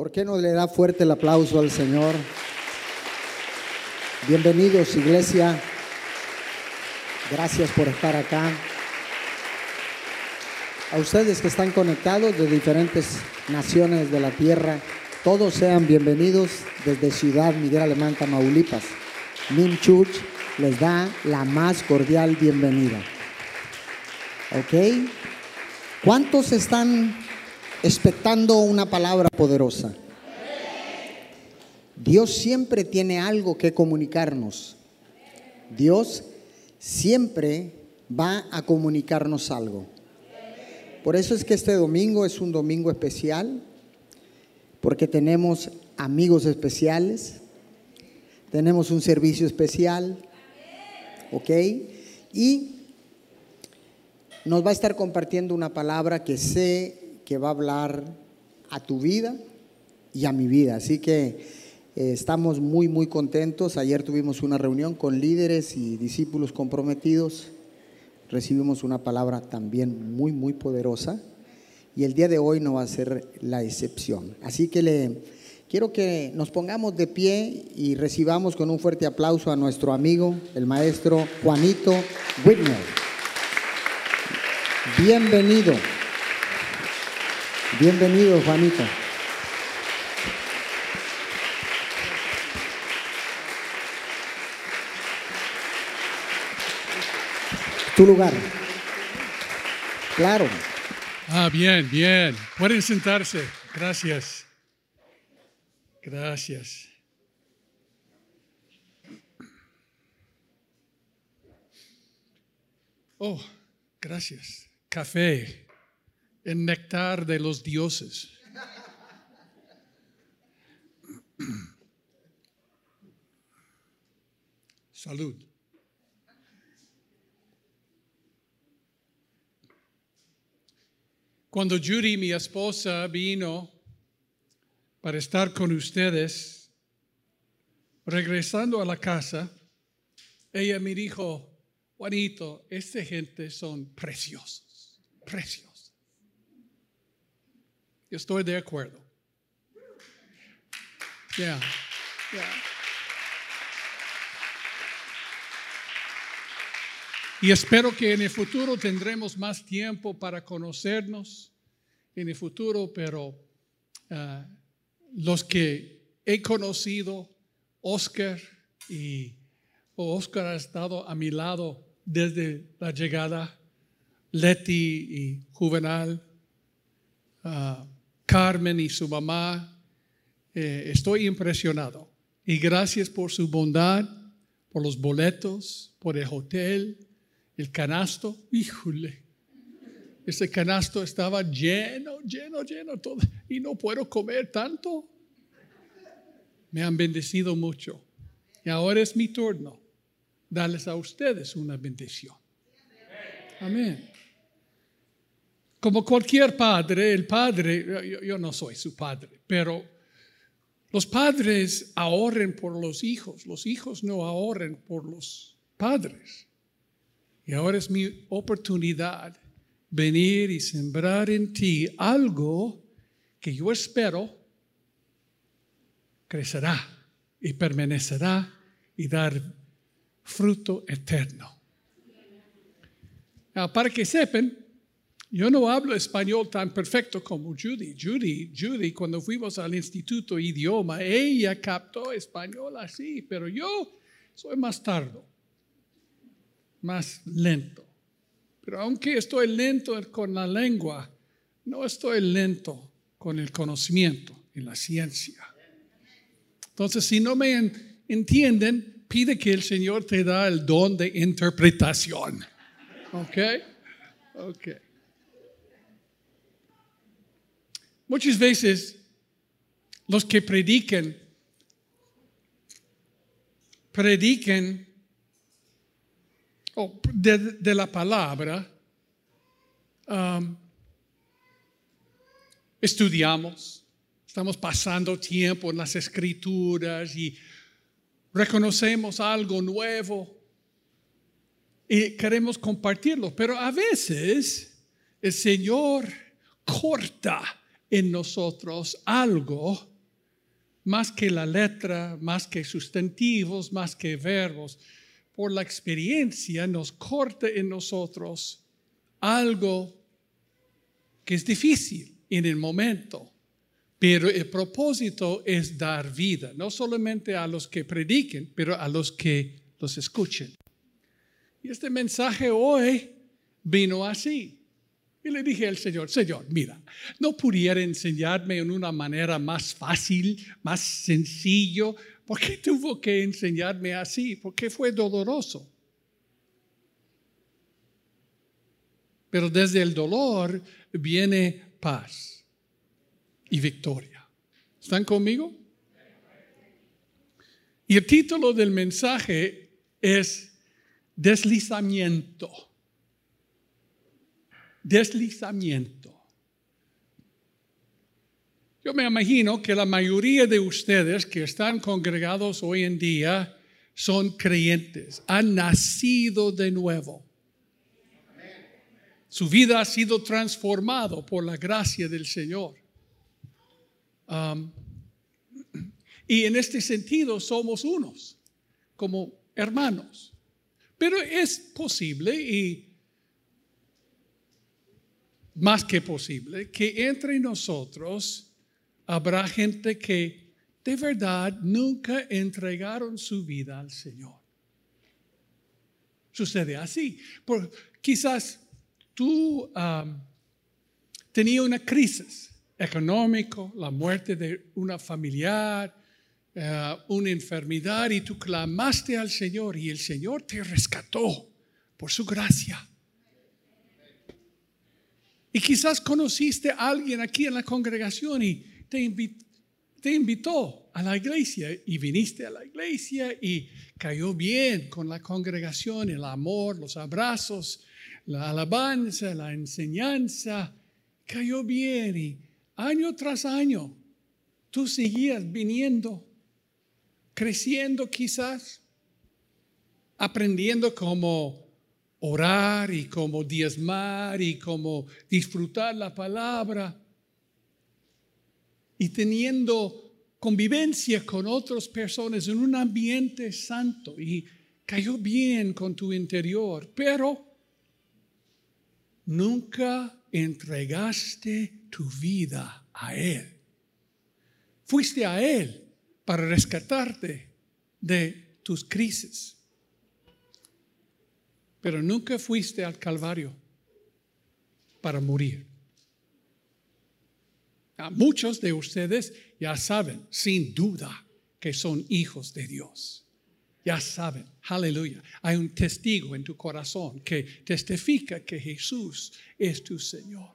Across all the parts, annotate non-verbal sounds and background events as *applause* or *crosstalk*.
¿Por qué no le da fuerte el aplauso al Señor? Bienvenidos, iglesia. Gracias por estar acá. A ustedes que están conectados de diferentes naciones de la tierra, todos sean bienvenidos desde Ciudad Miguel Alemán, Tamaulipas. Nim Church les da la más cordial bienvenida. ¿Ok? ¿Cuántos están expectando una palabra poderosa? Dios siempre tiene algo que comunicarnos. Dios siempre va a comunicarnos algo. Por eso es que este domingo es un domingo especial, porque tenemos amigos especiales, tenemos un servicio especial, ¿ok? Y nos va a estar compartiendo una palabra que sé que va a hablar a tu vida y a mi vida. Así que eh, estamos muy, muy contentos. Ayer tuvimos una reunión con líderes y discípulos comprometidos. Recibimos una palabra también muy, muy poderosa. Y el día de hoy no va a ser la excepción. Así que le quiero que nos pongamos de pie y recibamos con un fuerte aplauso a nuestro amigo, el maestro Juanito Whitmer. Bienvenido. Bienvenido, Juanito. Tu lugar. Claro. Ah, bien, bien. Pueden sentarse. Gracias. Gracias. Oh, gracias café, el néctar de los dioses. Salud. Cuando Judy, mi esposa, vino para estar con ustedes, regresando a la casa, ella me dijo, Juanito, esta gente son preciosos precios. Estoy de acuerdo. Yeah, Y espero que en el futuro tendremos más tiempo para conocernos en el futuro, pero ah, los que he conocido, Oscar y Oscar ha estado a mi lado desde la llegada Leti y Juvenal, ah, Carmen y su mamá. Eh, estoy impresionado. Y gracias por su bondad, por los boletos, por el hotel, el canasto. Híjole, ese canasto estaba lleno, lleno, lleno, todo. Y no puedo comer tanto. Me han bendecido mucho. Y ahora es mi turno darles a ustedes una bendición. Amén. Como cualquier padre, el padre, yo, no soy su padre, pero los padres ahorren por los hijos, los hijos no ahorren por los padres. Y ahora es mi oportunidad venir y sembrar en ti algo que yo espero crecerá y permanecerá y dar fruto eterno. para que sepan, yo no hablo español tan perfecto como Judy. Judy, Judy, cuando fuimos al Instituto Idioma, ella captó español así, pero yo soy más tardo, más lento. Pero aunque estoy lento con la lengua, no estoy lento con el conocimiento y la ciencia. Entonces, si no me entienden, pide que el Señor te da el don de interpretación. ¿Ok? Ok. Muchas veces los que prediquen, prediquen oh, de, la palabra, um, estudiamos, estamos pasando tiempo en las escrituras y reconocemos algo nuevo y queremos compartirlo, pero a veces el Señor corta en nosotros algo más que la letra, más que sustantivos, más que verbos, por la experiencia nos corta en nosotros algo que es difícil en el momento. Pero el propósito es dar vida, no solamente a los que prediquen, pero a los que los escuchen. Y este mensaje hoy vino así. Y le dije al Señor, Señor, mira, no pudiera enseñarme en una manera más fácil, más sencillo. ¿Por qué tuvo que enseñarme así? Porque fue doloroso. Pero desde el dolor viene paz y victoria. ¿Están conmigo? Y el título del mensaje es deslizamiento. Deslizamiento. Yo me imagino que la mayoría de ustedes que están congregados hoy en día son creyentes, han nacido de nuevo. Su vida ha sido transformado por la gracia del Señor. Y en este sentido somos unos, como hermanos. Pero es posible y más que posible que entre nosotros habrá gente que de verdad nunca entregaron su vida al Señor. Sucede así. Por, quizás tú tenías una crisis económica, la muerte de una familiar, eh, una enfermedad y tú clamaste al Señor y el Señor te rescató por su gracia. Y quizás conociste a alguien aquí en la congregación y te, invitó a la iglesia y viniste a la iglesia y cayó bien con la congregación, el amor, los abrazos, la alabanza, la enseñanza, cayó bien y año tras año tú seguías viniendo, creciendo quizás, aprendiendo cómo orar y cómo diezmar y cómo disfrutar la palabra y teniendo convivencia con otras personas en un ambiente santo y cayó bien con tu interior, pero nunca entregaste tu vida a Él. Fuiste a Él para rescatarte de tus crisis, pero nunca fuiste al Calvario para morir. A muchos de ustedes ya saben, sin duda, que son hijos de Dios. Ya saben, aleluya. Hay un testigo en tu corazón que testifica que Jesús es tu Señor.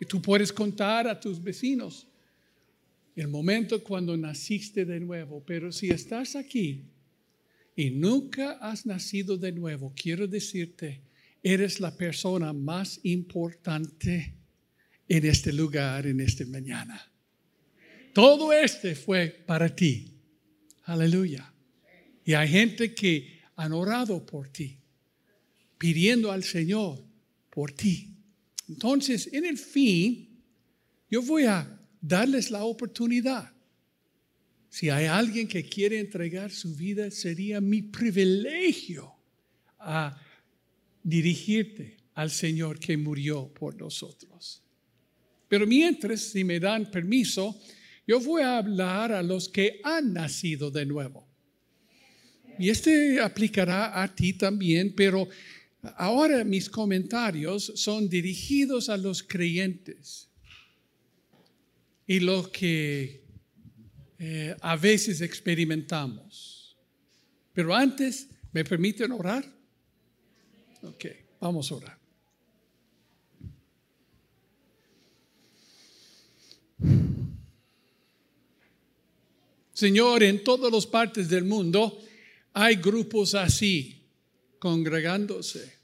Y tú puedes contar a tus vecinos el momento cuando naciste de nuevo. Pero si estás aquí y nunca has nacido de nuevo, quiero decirte, eres la persona más importante en este lugar, en esta mañana. Todo este fue para ti. Aleluya. Y hay gente que han orado por ti, pidiendo al Señor por ti. Entonces, en el fin, yo voy a darles la oportunidad. Si hay alguien que quiere entregar su vida, sería mi privilegio dirigirte al Señor que murió por nosotros. Pero mientras, si me dan permiso, yo voy a hablar a los que han nacido de nuevo. Y este aplicará a ti también, pero ahora mis comentarios son dirigidos a los creyentes y lo que eh, a veces experimentamos. Pero antes, ¿me permiten orar? Ok, vamos a orar. Señor, en todas las partes del mundo, hay grupos así, congregándose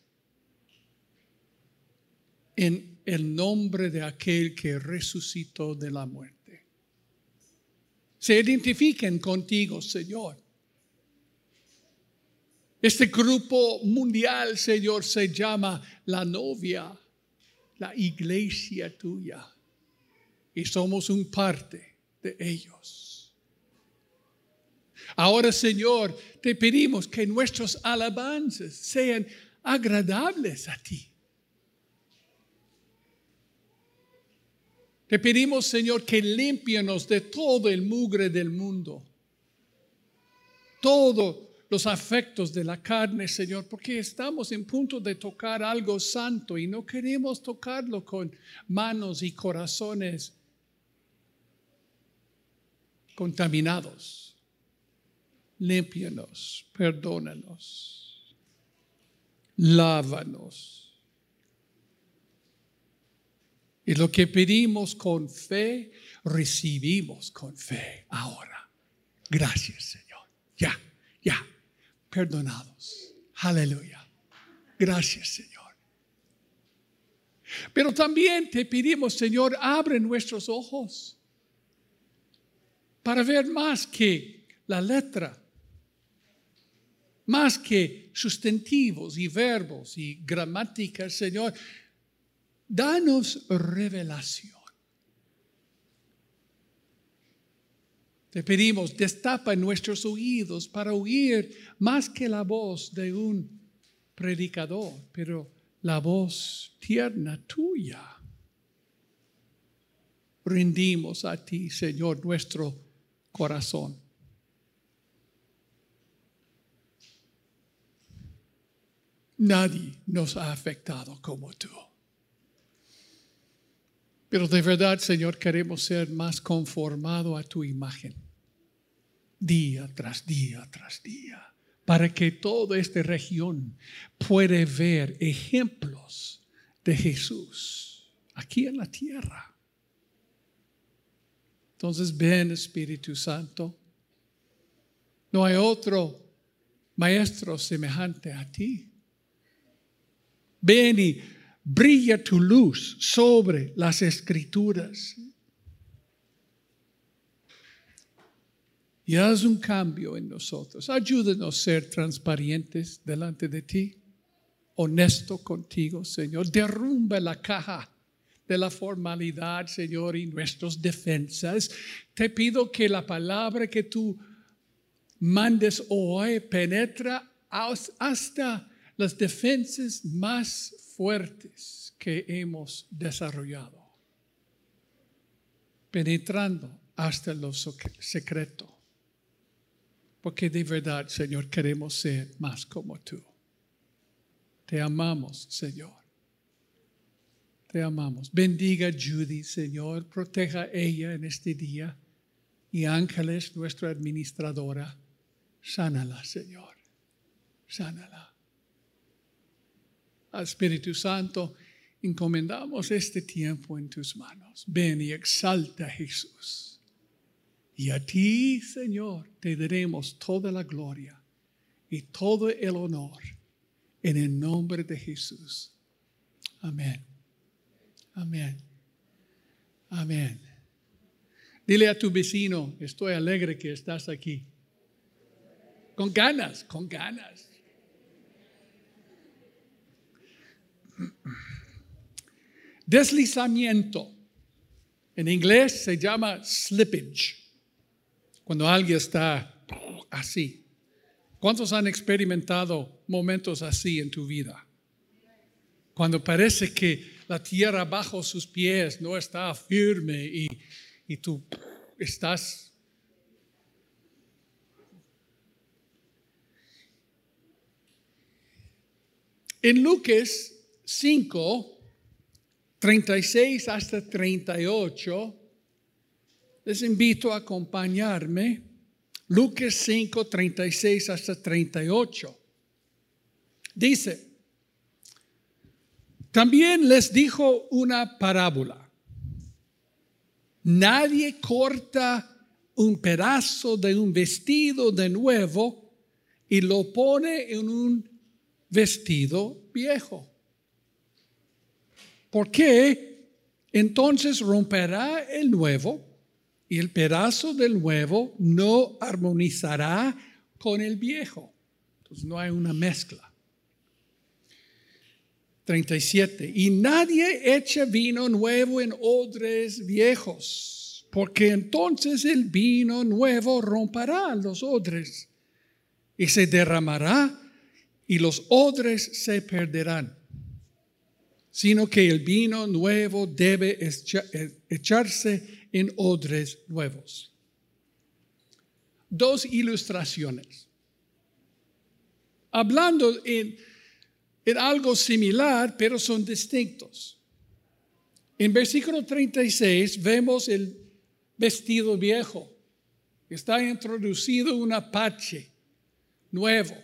en el nombre de aquel que resucitó de la muerte. Se identifiquen contigo, Señor. Este grupo mundial, Señor, se llama la novia, la iglesia tuya. Y somos un parte de ellos. Ahora, Señor, te pedimos que nuestros alabanzas sean agradables a ti. Te pedimos, Señor, que limpianos de todo el mugre del mundo. Todos los afectos de la carne, Señor, porque estamos en punto de tocar algo santo y no queremos tocarlo con manos y corazones contaminados. Límpianos, perdónanos, lávanos. Y lo que pedimos con fe, recibimos con fe ahora. Gracias, Señor. Ya, ya, perdonados. Aleluya. Gracias, Señor. Pero también te pedimos, Señor, abre nuestros ojos para ver más que la letra, más que sustantivos y verbos y gramáticas, Señor. Danos revelación. Te pedimos, destapa nuestros oídos para oír más que la voz de un predicador, pero la voz tierna tuya. Rendimos a ti, Señor, nuestro corazón. Nadie nos ha afectado como tú. Pero de verdad, Señor, queremos ser más conformado a tu imagen, día tras día tras día, para que toda esta región pueda ver ejemplos de Jesús aquí en la tierra. Entonces, ven Espíritu Santo. No hay otro maestro semejante a ti. Ven y brilla tu luz sobre las escrituras. Y haz un cambio en nosotros. Ayúdenos a ser transparentes delante de ti, honesto contigo, Señor. Derrumba la caja de la formalidad, Señor, y nuestras defensas. Te pido que la palabra que tú mandes hoy penetra hasta las defensas más fuertes que hemos desarrollado, penetrando hasta lo secreto. Porque de verdad, Señor, queremos ser más como tú. Te amamos, Señor. Te amamos. Bendiga Judy, Señor. Proteja ella en este día. Y Ángeles, nuestra administradora. Sánala, Señor. Sánala. Espíritu Santo, encomendamos este tiempo en tus manos. Ven y exalta a Jesús. Y a ti, Señor, te daremos toda la gloria y todo el honor en el nombre de Jesús. Amén. Amén. Amén. Dile a tu vecino, estoy alegre que estás aquí. Con ganas, con ganas. Deslizamiento. En inglés se llama slippage. Cuando alguien está así. ¿Cuántos han experimentado momentos así en tu vida? Cuando parece que la tierra bajo sus pies no está firme y, y tú estás En Lucas 5, 36 hasta 38, les invito a acompañarme. Lucas 5, 36 hasta 38. Dice, también les dijo una parábola. Nadie corta un pedazo de un vestido de nuevo y lo pone en un vestido viejo ¿Por qué? Entonces romperá el nuevo y el pedazo del nuevo no armonizará con el viejo. Entonces no hay una mezcla. 37. Y nadie echa vino nuevo en odres viejos, porque entonces el vino nuevo romperá los odres y se derramará y los odres se perderán, sino que el vino nuevo debe echarse en odres nuevos. Dos ilustraciones. Hablando en, algo similar, pero son distintos. En versículo 36 vemos el vestido viejo. Está introducido un parche nuevo.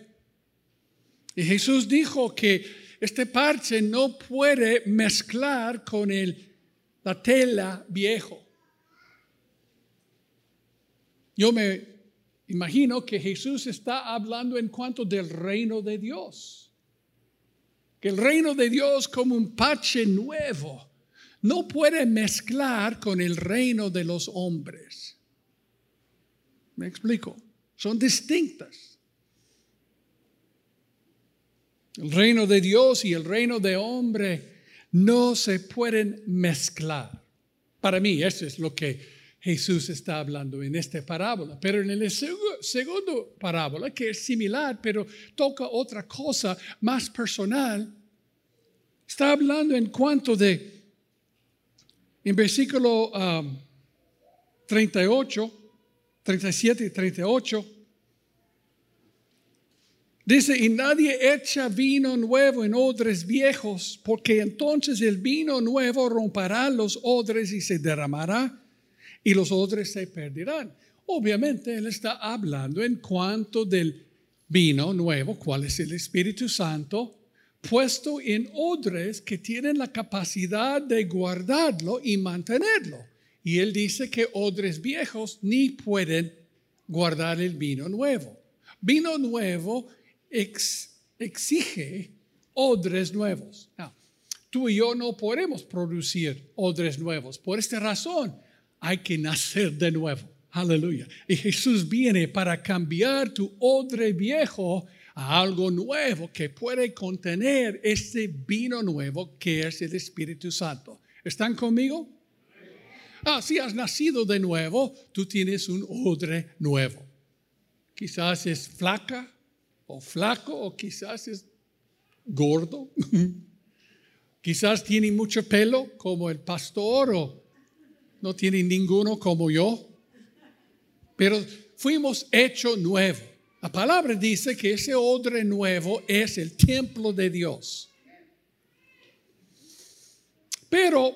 Y Jesús dijo que este parche no puede mezclar con el, la tela viejo. Yo me imagino que Jesús está hablando en cuanto del reino de Dios. Que el reino de Dios como un parche nuevo no puede mezclar con el reino de los hombres. ¿Me explico? Son distintas. El reino de Dios y el reino de hombre no se pueden mezclar. Para mí, eso es lo que Jesús está hablando en esta parábola. Pero en el segundo parábola, que es similar, pero toca otra cosa más personal, está hablando en cuanto de en versículo 38, 37 y 38, dice, y nadie echa vino nuevo en odres viejos, porque entonces el vino nuevo romperá los odres y se derramará, y los odres se perderán. Obviamente él está hablando en cuanto del vino nuevo, cuál es el Espíritu Santo, puesto en odres que tienen la capacidad de guardarlo y mantenerlo. Y él dice que odres viejos ni pueden guardar el vino nuevo. Vino nuevo exige odres nuevos. tú y yo no podemos producir odres nuevos. Por esta razón hay que nacer de nuevo. Aleluya. Y Jesús viene para cambiar tu odre viejo algo nuevo que puede contener ese vino nuevo que es el Espíritu Santo. ¿Están conmigo? Ah, si has nacido de nuevo, tú tienes un odre nuevo. Quizás es flaca o flaco o quizás es gordo. *laughs* quizás tiene mucho pelo como el pastor o no tiene ninguno como yo. Pero fuimos hechos nuevos. La palabra dice que ese odre nuevo es el templo de Dios. Pero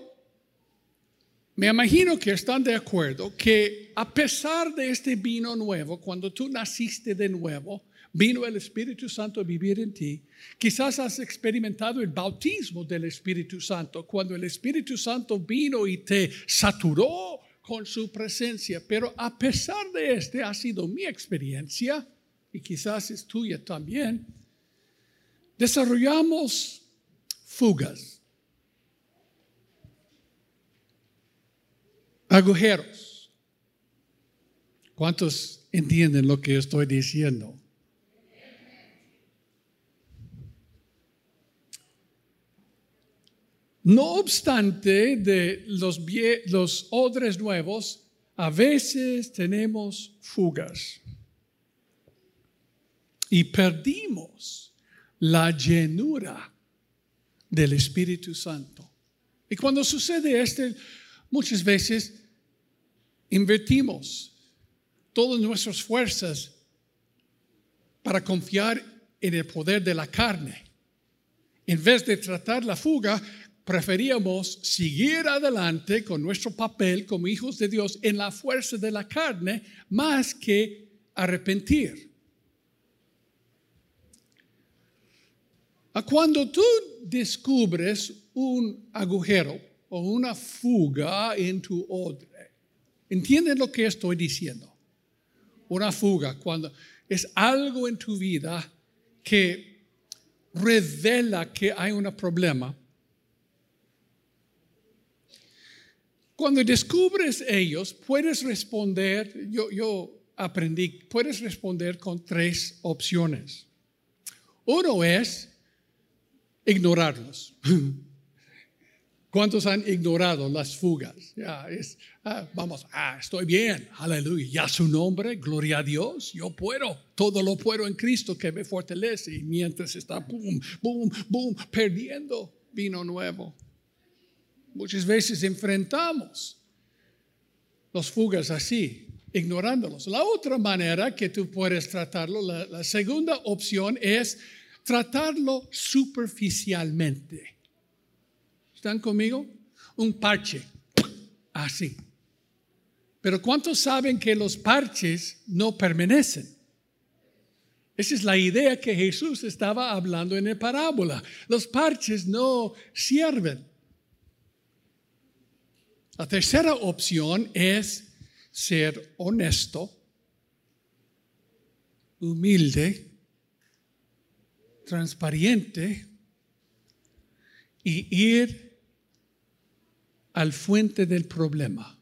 me imagino que están de acuerdo que a pesar de este vino nuevo, cuando tú naciste de nuevo, vino el Espíritu Santo a vivir en ti, quizás has experimentado el bautismo del Espíritu Santo, cuando el Espíritu Santo vino y te saturó con su presencia. Pero a pesar de este, ha sido mi experiencia, y quizás es tuya también, desarrollamos fugas, agujeros. ¿Cuántos entienden lo que estoy diciendo? No obstante de los, odres nuevos, a veces tenemos fugas y perdimos la llenura del Espíritu Santo. Y cuando sucede esto, muchas veces invertimos todas nuestras fuerzas para confiar en el poder de la carne. En vez de tratar la fuga, preferíamos seguir adelante con nuestro papel como hijos de Dios en la fuerza de la carne más que arrepentir. Cuando tú descubres un agujero o una fuga en tu odre, ¿entiendes lo que estoy diciendo? Una fuga, cuando es algo en tu vida que revela que hay un problema. Cuando descubres ellos, puedes responder, yo, aprendí, puedes responder con tres opciones. Uno es ignorarlos. *laughs* ¿Cuántos han ignorado las fugas? Ah, vamos, ah, estoy bien, aleluya, ya su nombre, gloria a Dios, yo puedo, todo lo puedo en Cristo que me fortalece y mientras está, boom, boom, boom, perdiendo vino nuevo. Muchas veces enfrentamos los fugas así, ignorándolos. La otra manera que tú puedes tratarlo, la segunda opción es tratarlo superficialmente. ¿Están conmigo? Un parche, así. Pero ¿cuántos saben que los parches no permanecen? Esa es la idea que Jesús estaba hablando en la parábola. Los parches no sirven. La tercera opción es ser honesto, humilde, transparente y ir al fuente del problema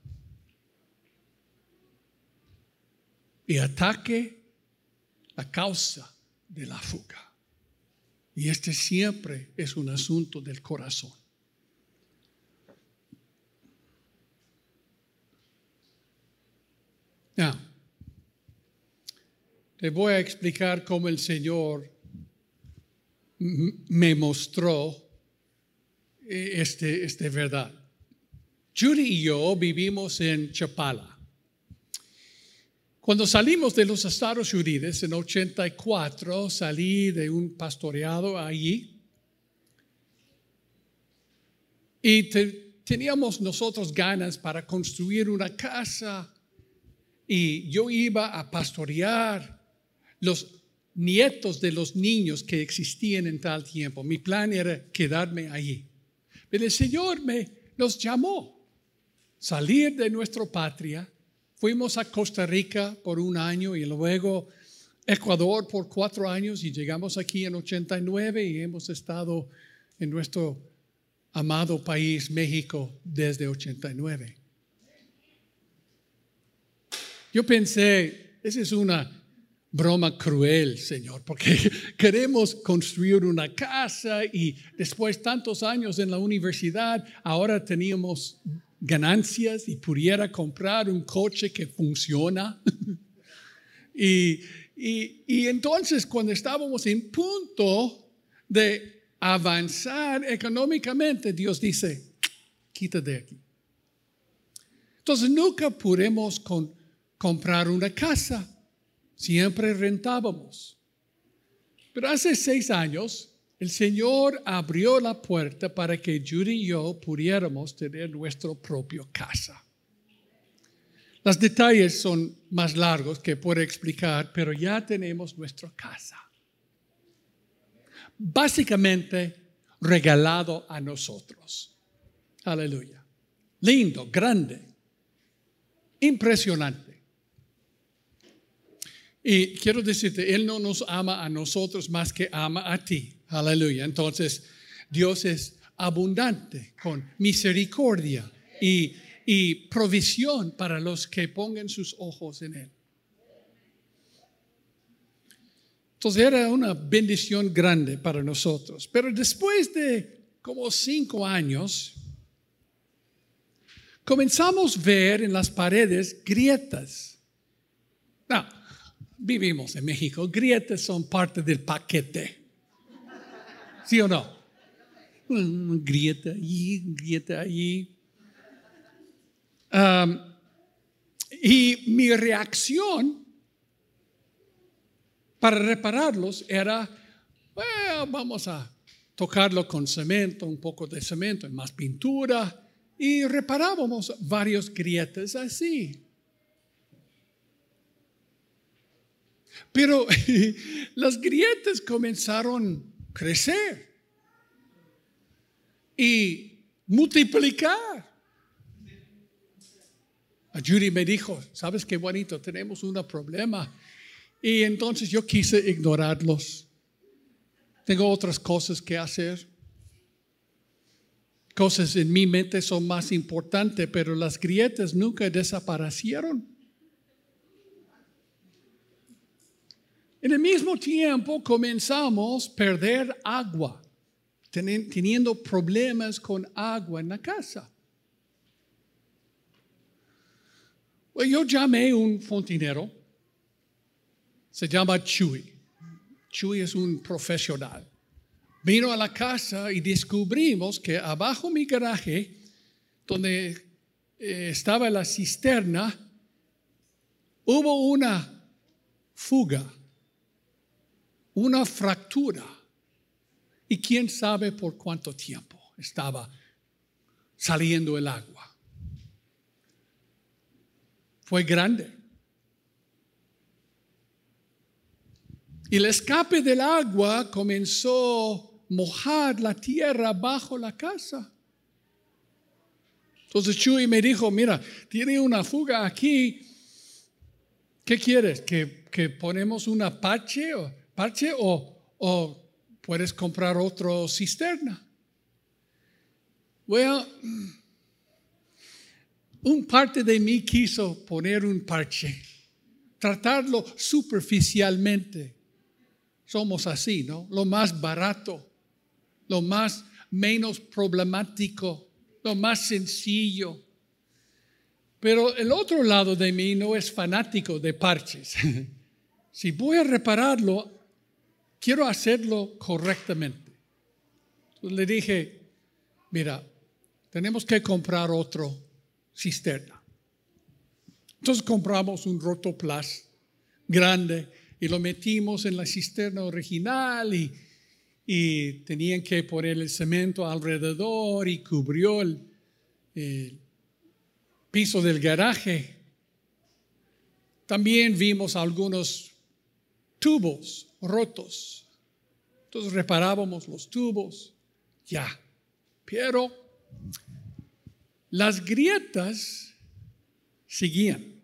y ataque la causa de la fuga. Y este siempre es un asunto del corazón. Ya. te voy a explicar cómo el Señor me mostró eh, este, este verdad. Judy y yo vivimos en Chapala. Cuando salimos de los Estados Unidos en 84, salí de un pastoreado allí y teníamos nosotros ganas para construir una casa y yo iba a pastorear los nietos de los niños que existían en tal tiempo. Mi plan era quedarme allí. Pero el Señor me nos llamó salir de nuestra patria. Fuimos a Costa Rica por un año y luego Ecuador por cuatro años y llegamos aquí en 89 y hemos estado en nuestro amado país México desde 89. Yo pensé, esa es una broma cruel, Señor, porque *laughs* queremos construir una casa y después tantos años en la universidad, ahora teníamos ganancias y pudiera comprar un coche que funciona. *laughs* y, y, entonces cuando estábamos en punto de avanzar económicamente, Dios dice, quítate de aquí. Entonces nunca pudimos comprar una casa, siempre rentábamos. Pero hace seis años el Señor abrió la puerta para que Judy y yo pudiéramos tener nuestra propia casa. Los detalles son más largos que puedo explicar, pero ya tenemos nuestra casa. Básicamente regalado a nosotros. Aleluya. Lindo, grande, impresionante. Y quiero decirte, Él no nos ama a nosotros más que ama a ti. Aleluya. Entonces, Dios es abundante con misericordia y, provisión para los que pongan sus ojos en Él. Entonces era una bendición grande para nosotros. Pero después de como cinco años, comenzamos a ver en las paredes grietas. Vivimos en México, grietas son parte del paquete. ¿Sí o no? grieta allí, grieta allí. y mi reacción para repararlos era, vamos a tocarlo con cemento, un poco de cemento, más pintura, y reparábamos varios grietas así. Pero *laughs* las grietas comenzaron crecer y multiplicar. A Judy me dijo, ¿sabes qué bonito? Tenemos un problema. Y entonces yo quise ignorarlos. Tengo otras cosas que hacer. Cosas en mi mente son más importantes, pero las grietas nunca desaparecieron. En el mismo tiempo comenzamos a perder agua teniendo problemas con agua en la casa. Pues yo llamé a un fontinero, se llama Chuy. Chuy es un profesional. Vino a la casa y descubrimos que abajo mi garaje, donde eh, estaba la cisterna, hubo una fuga, una fractura. Y quién sabe por cuánto tiempo estaba saliendo el agua. Fue grande. Y el escape del agua comenzó a mojar la tierra bajo la casa. Entonces Chuy me dijo, mira, tiene una fuga aquí. ¿Qué quieres? ¿Que, que ponemos una parche o, parche o, o puedes comprar otro cisterna? Bueno, un parte de mí quiso poner un parche, tratarlo superficialmente somos así, ¿no? Lo más barato, lo más menos problemático, lo más sencillo. Pero el otro lado de mí no es fanático de parches. *laughs* si voy a repararlo, quiero hacerlo correctamente. Entonces le dije, mira, tenemos que comprar otro cisterna. Entonces compramos un rotoplas grande y lo metimos en la cisterna original y, tenían que poner el cemento alrededor y cubrió el, piso del garaje. También vimos algunos tubos rotos. Entonces reparábamos los tubos, ya. Pero las grietas seguían.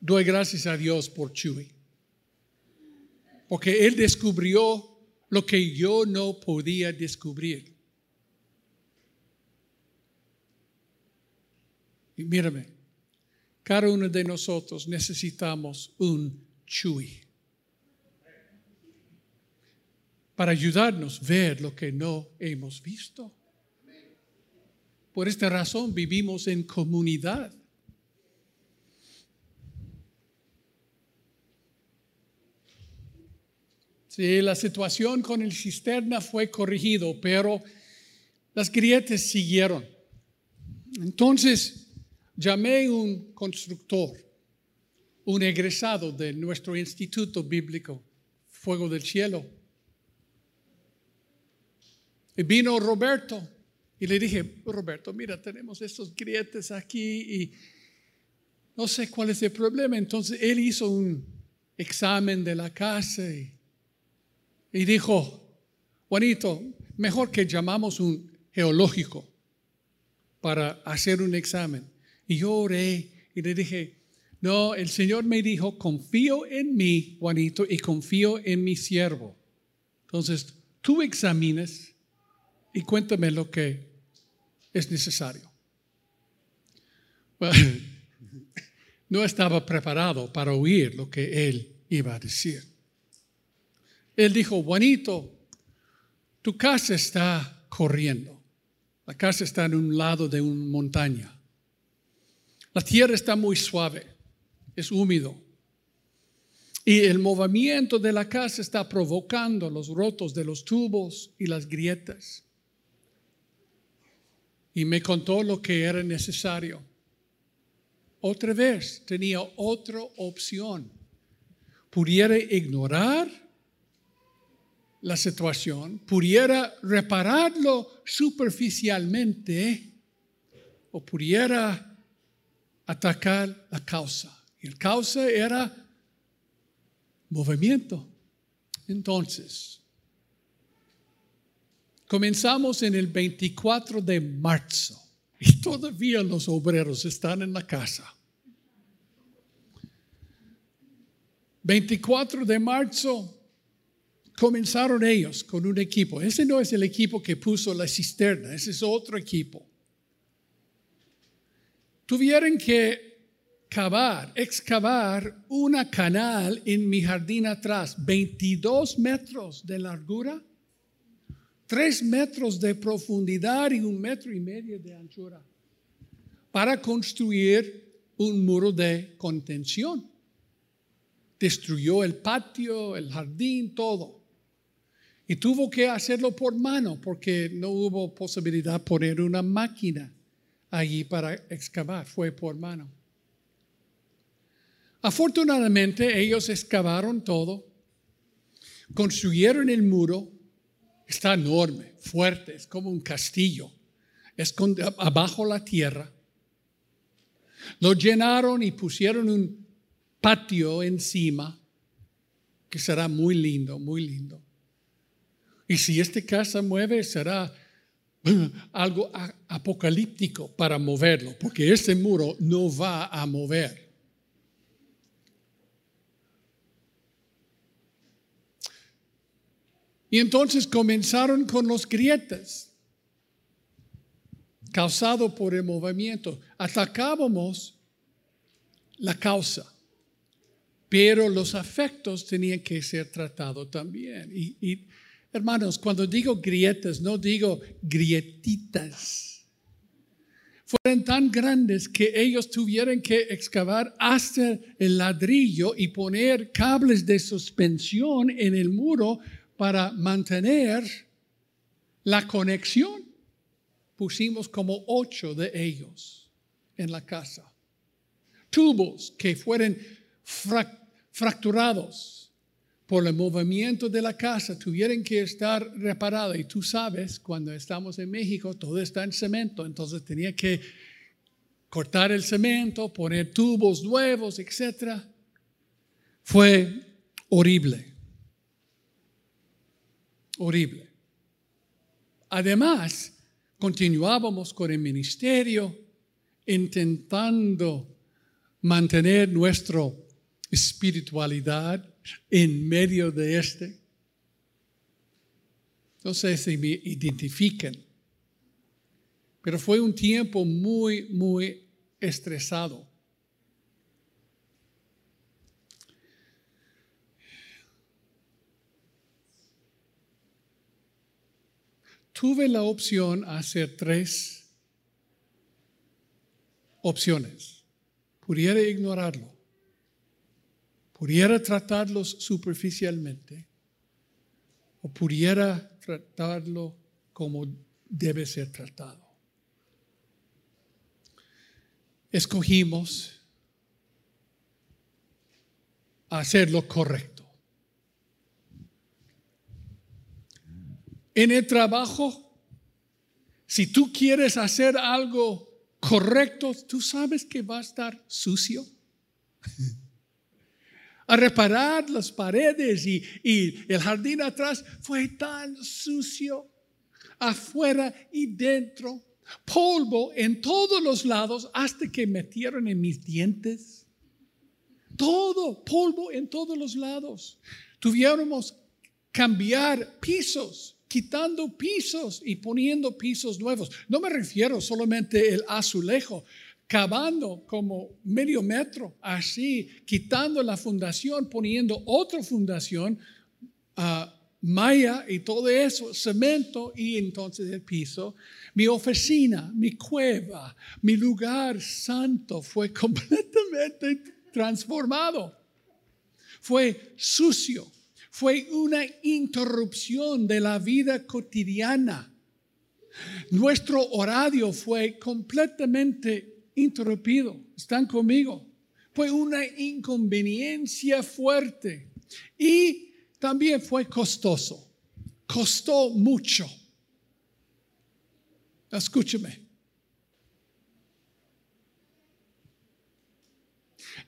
doy gracias a Dios por Chuy. Porque Él descubrió lo que yo no podía descubrir. Y mírame, cada uno de nosotros necesitamos un Chuy para ayudarnos a ver lo que no hemos visto. Por esta razón vivimos en comunidad. Sí, la situación con el cisterna fue corregido, pero las grietas siguieron. Entonces llamé a un constructor, un egresado de nuestro instituto bíblico, Fuego del Cielo. Y vino Roberto y le dije, Roberto, mira, tenemos estos grietas aquí y no sé cuál es el problema. Entonces él hizo un examen de la casa y y dijo, Juanito, mejor que llamamos un geológico para hacer un examen. Y yo oré y le dije, no, el Señor me dijo, confío en mí, Juanito, y confío en mi siervo. Entonces, tú examines y cuéntame lo que es necesario. *laughs* no estaba preparado para oír lo que él iba a decir. Él dijo, Juanito, tu casa está corriendo. La casa está en un lado de una montaña. La tierra está muy suave, es húmedo. Y el movimiento de la casa está provocando los rotos de los tubos y las grietas. Y me contó lo que era necesario. Otra vez tenía otra opción. Pudiera ignorar la situación, pudiera repararlo superficialmente o pudiera atacar la causa. Y la causa era movimiento. Entonces, comenzamos en el 24 de marzo y todavía los obreros están en la casa. 24 de marzo Comenzaron ellos con un equipo. Ese no es el equipo que puso la cisterna, ese es otro equipo. Tuvieron que cavar, excavar una canal en mi jardín atrás, 22 metros de largura, 3 metros de profundidad y un metro y medio de anchura, para construir un muro de contención. Destruyó el patio, el jardín, todo. Y tuvo que hacerlo por mano porque no hubo posibilidad de poner una máquina allí para excavar, fue por mano. Afortunadamente ellos excavaron todo, construyeron el muro, está enorme, fuerte, es como un castillo, es abajo la tierra. Lo llenaron y pusieron un patio encima, que será muy lindo, muy lindo. Y si esta casa mueve, será *clears throat* algo apocalíptico para moverlo, porque ese muro no va a mover. Y entonces comenzaron con los grietas, causado por el movimiento. Atacábamos la causa, pero los afectos tenían que ser tratados también. Y, hermanos, cuando digo grietas, no digo grietitas. Fueron tan grandes que ellos tuvieron que excavar hasta el ladrillo y poner cables de suspensión en el muro para mantener la conexión, pusimos como ocho de ellos en la casa. Tubos que fueron fracturados por el movimiento de la casa tuvieron que estar reparados. Y tú sabes, cuando estamos en México, todo está en cemento, entonces tenía que cortar el cemento, poner tubos nuevos, etc. Fue horrible horrible. Además, continuábamos con el ministerio intentando mantener nuestra espiritualidad en medio de este. No sé si me identifican, pero fue un tiempo muy, muy estresado. tuve la opción a hacer tres opciones. Pudiera ignorarlo, pudiera tratarlos superficialmente o pudiera tratarlo como debe ser tratado. Escogimos hacer lo correcto. en el trabajo, si tú quieres hacer algo correcto, tú sabes que va a estar sucio. *laughs* a reparar las paredes y, el jardín atrás fue tan sucio, afuera y dentro, polvo en todos los lados hasta que metieron en mis dientes. Todo, polvo en todos los lados. Tuviéramos cambiar pisos quitando pisos y poniendo pisos nuevos. No me refiero solamente el azulejo, cavando como medio metro, así, quitando la fundación, poniendo otra fundación, uh, malla y todo eso, cemento y entonces el piso. Mi oficina, mi cueva, mi lugar santo fue *laughs* completamente transformado. Fue sucio fue una interrupción de la vida cotidiana. Nuestro horario fue completamente interrumpido. ¿Están conmigo? Fue una inconveniencia fuerte y también fue costoso. Costó mucho. Escúcheme.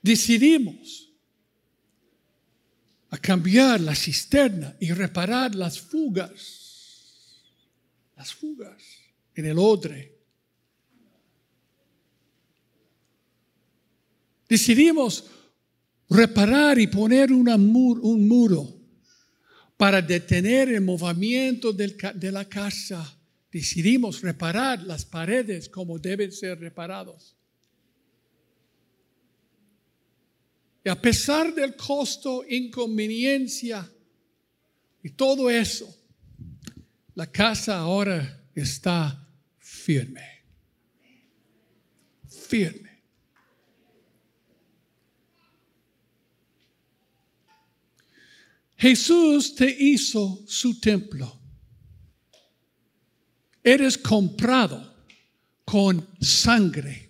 Decidimos a cambiar la cisterna y reparar las fugas, las fugas en el odre. Decidimos reparar y poner un muro para detener el movimiento de la casa. Decidimos reparar las paredes como deben ser reparados. Y a pesar del costo, inconveniencia y todo eso, la casa ahora está firme. Firme. Jesús te hizo su templo. Eres comprado con sangre.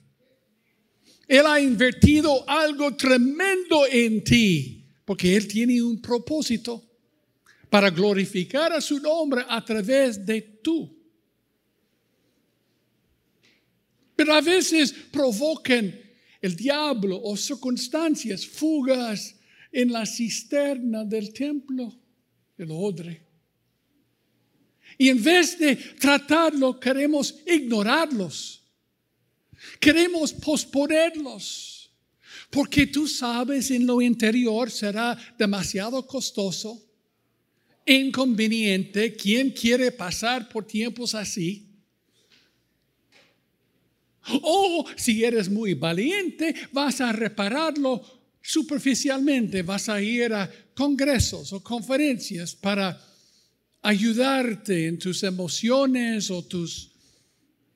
Él ha invertido algo tremendo en ti, porque Él tiene un propósito para glorificar a su nombre a través de tú. Pero a veces provocan el diablo o circunstancias, fugas en la cisterna del templo, el odre. Y en vez de tratarlo, queremos ignorarlos. Queremos posponerlos. Porque tú sabes en lo interior será demasiado costoso, inconveniente. ¿Quién quiere pasar por tiempos así? O si eres muy valiente, vas a repararlo superficialmente, vas a ir a congresos o conferencias para ayudarte en tus emociones o tus,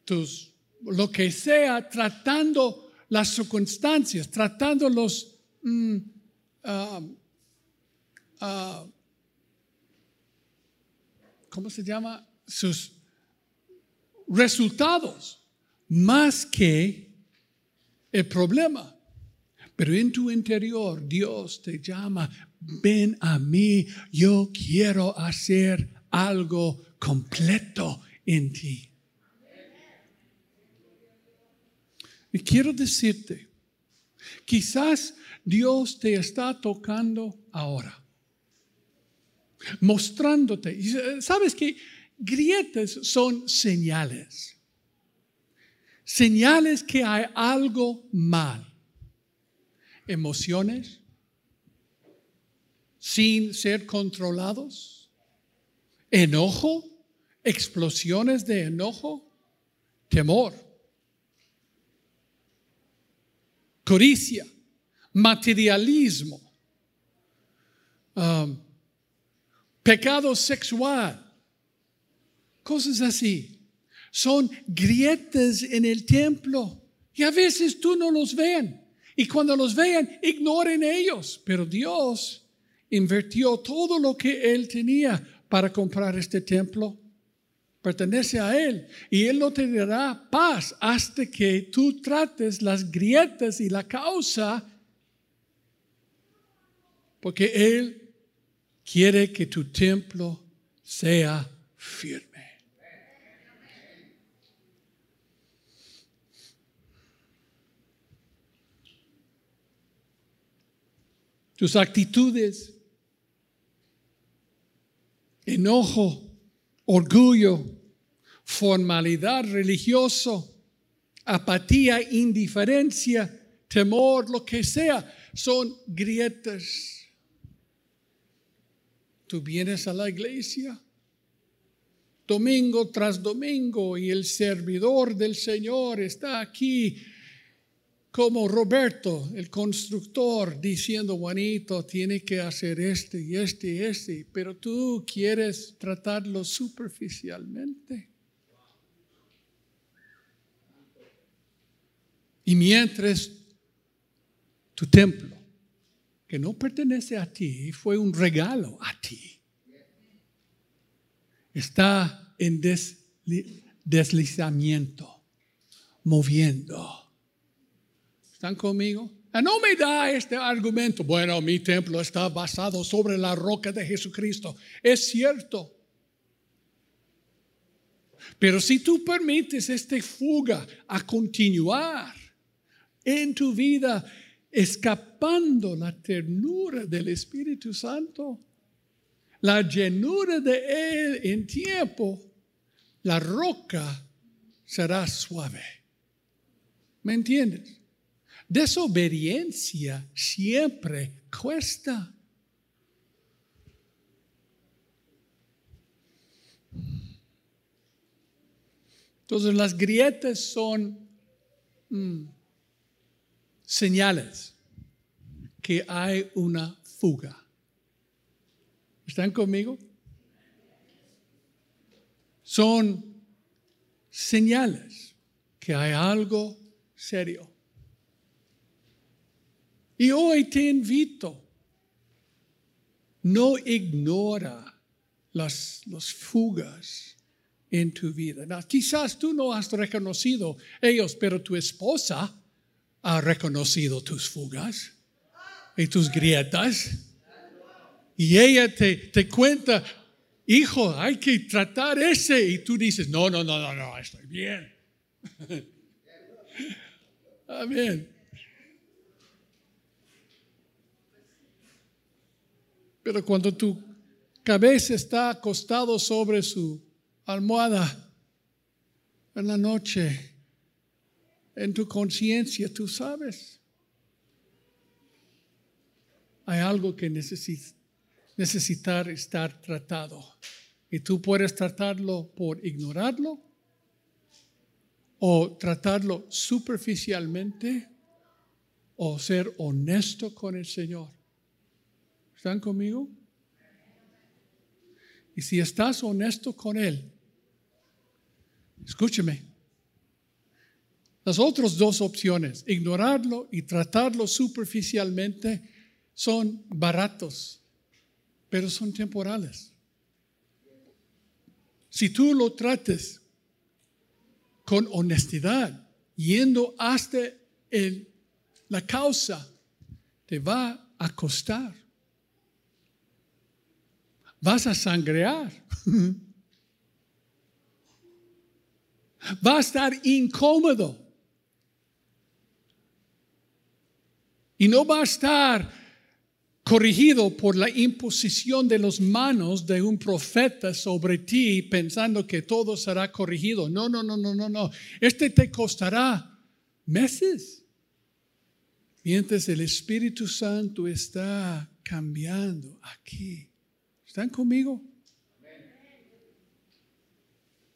tus lo que sea, tratando las circunstancias, tratando los mm, ah, ah, ¿cómo se llama? Sus resultados, más que el problema. Pero en tu interior Dios te llama, ven a mí, yo quiero hacer algo completo en ti. Y quiero decirte, quizás Dios te está tocando ahora, mostrándote. ¿Sabes que grietas son señales? Señales que hay algo mal. Emociones sin ser controlados enojo, explosiones de enojo, temor, codicia, materialismo, um, pecado sexual, cosas así. Son grietas en el templo y a veces tú no los ven. Y cuando los vean, ignoren ellos. Pero Dios invirtió todo lo que Él tenía para comprar este templo pertenece a Él y Él no te dará paz hasta que tú trates las grietas y la causa, porque Él quiere que tu templo sea firme. Tus actitudes enojo, orgullo, formalidad religioso, apatía, indiferencia, temor, lo que sea, son grietas. Tú vienes a la iglesia domingo tras domingo y el servidor del Señor está aquí como Roberto, el constructor, diciendo, Juanito, tiene que hacer este y este y este, pero tú quieres tratarlo superficialmente. Y mientras tu templo, que no pertenece a ti, fue un regalo a ti, está en deslizamiento, moviendo ¿Están conmigo? Ah, no me da este argumento. Bueno, mi templo está basado sobre la roca de Jesucristo. Es cierto. Pero si tú permites esta fuga a continuar en tu vida, escapando la ternura del Espíritu Santo, la llenura de Él en tiempo, la roca será suave. ¿Me entiendes? Desobediencia siempre cuesta. Entonces las grietas son mm, señales que hay una fuga. ¿Están conmigo? Son señales que hay algo serio. Y hoy te invito, no ignora las, fugas en tu vida. quizás tú no has reconocido ellos, pero tu esposa ha reconocido tus fugas y tus grietas. Y ella te, te cuenta, hijo, hay que tratar ese. Y tú dices, no, no, no, no, no, estoy bien. *laughs* Amén. Pero cuando tu cabeza está acostado sobre su almohada en la noche, en tu conciencia, tú sabes, hay algo que necesita necesitar estar tratado. Y tú puedes tratarlo por ignorarlo o tratarlo superficialmente o ser honesto con el Señor. ¿Están conmigo? Y si estás honesto con Él, escúcheme, las otras dos opciones, ignorarlo y tratarlo superficialmente, son baratos pero son temporales. Si tú lo trates con honestidad, yendo hasta el, la causa, te va a costar. Vas a sangrear. Va a estar incómodo. Y no va a estar corrigido por la imposición de las manos de un profeta sobre ti pensando que todo será corregido. No, no, no, no, no, no. Este te costará meses. Mientras el Espíritu Santo está cambiando aquí. ¿Están conmigo?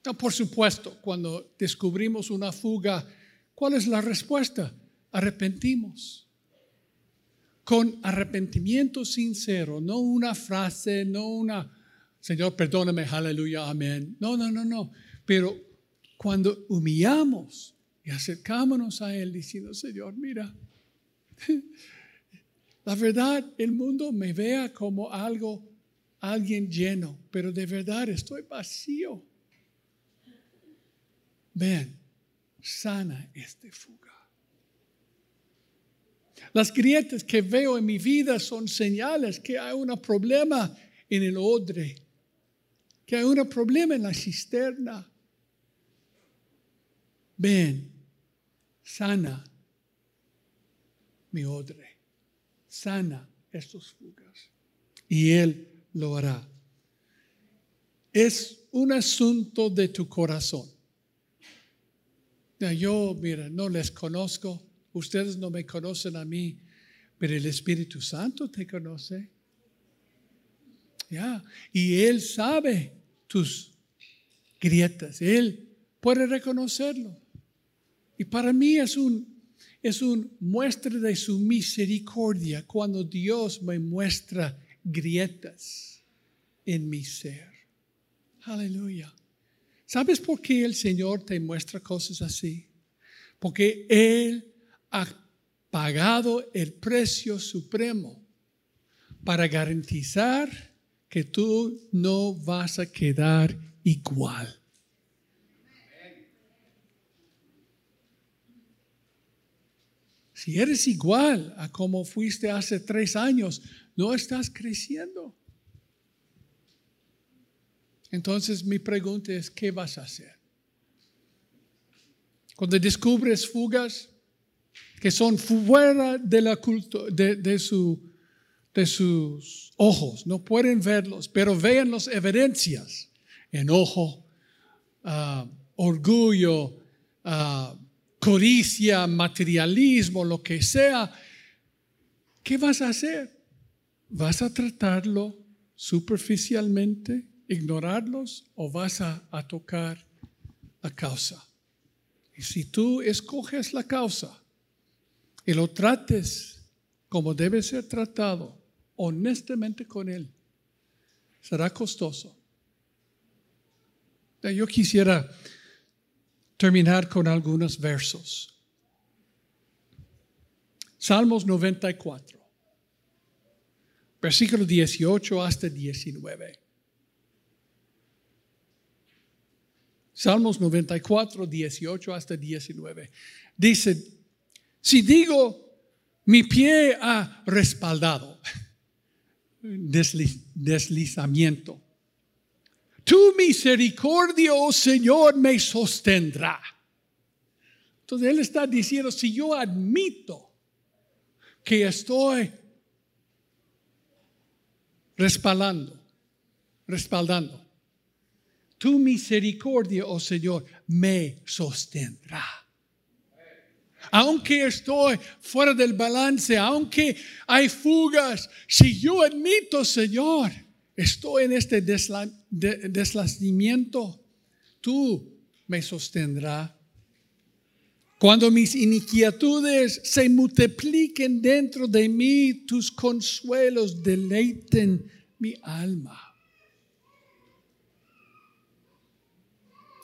No, por supuesto, cuando descubrimos una fuga, ¿cuál es la respuesta? Arrepentimos con arrepentimiento sincero, no una frase, no una, Señor, perdóname, aleluya, amén. No, no, no, no. Pero cuando humillamos y acercámonos a Él diciendo, Señor, mira, *laughs* la verdad, el mundo me vea como algo, alguien lleno, pero de verdad estoy vacío. Ven, sana este fuga. Las grietas que veo en mi vida son señales que hay un problema en el odre, que hay un problema en la cisterna. Ven, sana mi odre, sana estos fugas. Y Él lo hará. Es un asunto de tu corazón. Yo, mira, no les conozco, Ustedes no me conocen a mí, pero el Espíritu Santo te conoce. Ya, y Él sabe tus grietas, Él puede reconocerlo. Y para mí es un, es un muestra de su misericordia cuando Dios me muestra grietas en mi ser. Aleluya. ¿Sabes por qué el Señor te muestra cosas así? Porque Él ha pagado el precio supremo para garantizar que tú no vas a quedar igual. Si eres igual a como fuiste hace tres años, no estás creciendo. Entonces mi pregunta es, ¿qué vas a hacer? Cuando descubres fugas, que son fuera de, la culto, de, su, de sus ojos, no pueden verlos, pero vean las evidencias, enojo, uh, orgullo, uh, codicia, materialismo, lo que sea, ¿qué vas a hacer? ¿Vas a tratarlo superficialmente, ignorarlos o vas a, a tocar la causa? Y si tú escoges la causa, y lo trates como debe ser tratado honestamente con Él, será costoso. Yo quisiera terminar con algunos versos. Salmos 94, versículo 18 hasta 19. Salmos 94, 18 hasta 19. Dice, si digo, mi pie ha respaldado, deslizamiento. Tu misericordia, oh Señor, me sostendrá. Entonces Él está diciendo, si yo admito que estoy respaldando, respaldando, tu misericordia, oh Señor, me sostendrá. Aunque estoy fuera del balance, aunque hay fugas, si yo admito, Señor, estoy en este deslacimiento, tú me sostendrás. Cuando mis inquietudes se multipliquen dentro de mí, tus consuelos deleiten mi alma.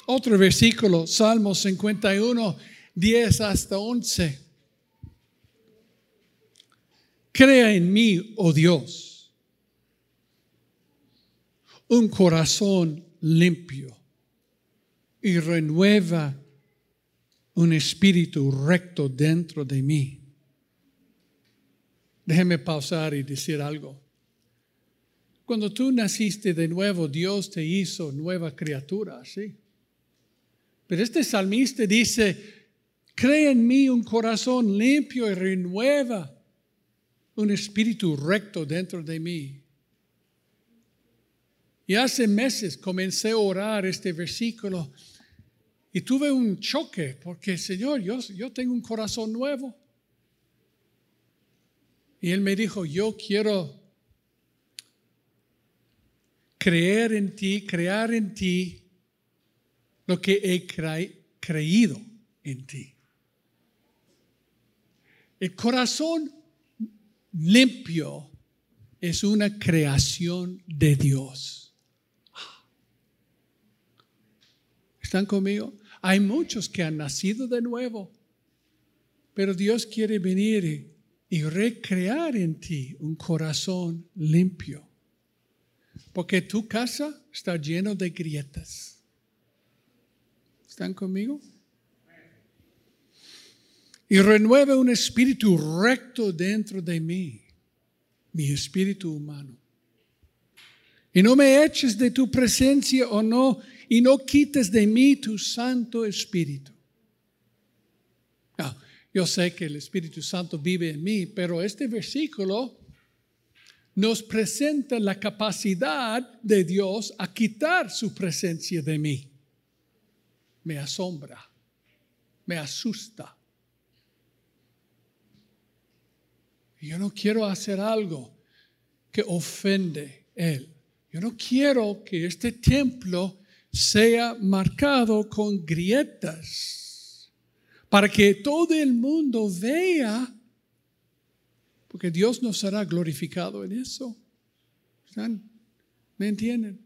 Otro versículo, Salmo 51, 10 hasta 11. Crea en mí, oh Dios, un corazón limpio y renueva un espíritu recto dentro de mí. Déjeme pausar y decir algo. Cuando tú naciste de nuevo, Dios te hizo nueva criatura, ¿sí? Pero este salmista dice, crea en mí un corazón limpio y renueva un espíritu recto dentro de mí. Y hace meses comencé a orar este versículo y tuve un choque porque, Señor, yo, yo tengo un corazón nuevo. Y Él me dijo, yo quiero creer en ti, crear en ti lo que he creído en ti. El corazón limpio es una creación de Dios. ¿Están conmigo? Hay muchos que han nacido de nuevo, pero Dios quiere venir y, recrear en ti un corazón limpio, porque tu casa está lleno de grietas ¿Están conmigo? Y renueve un espíritu recto dentro de mí, mi espíritu humano. Y no me eches de tu presencia o no, y no quites de mí tu Santo Espíritu. Ah, yo sé que el Espíritu Santo vive en mí, pero este versículo nos presenta la capacidad de Dios a quitar su presencia de mí me asombra, me asusta. Yo no quiero hacer algo que ofende Él. Yo no quiero que este templo sea marcado con grietas para que todo el mundo vea, porque Dios no será glorificado en eso. ¿Me entienden?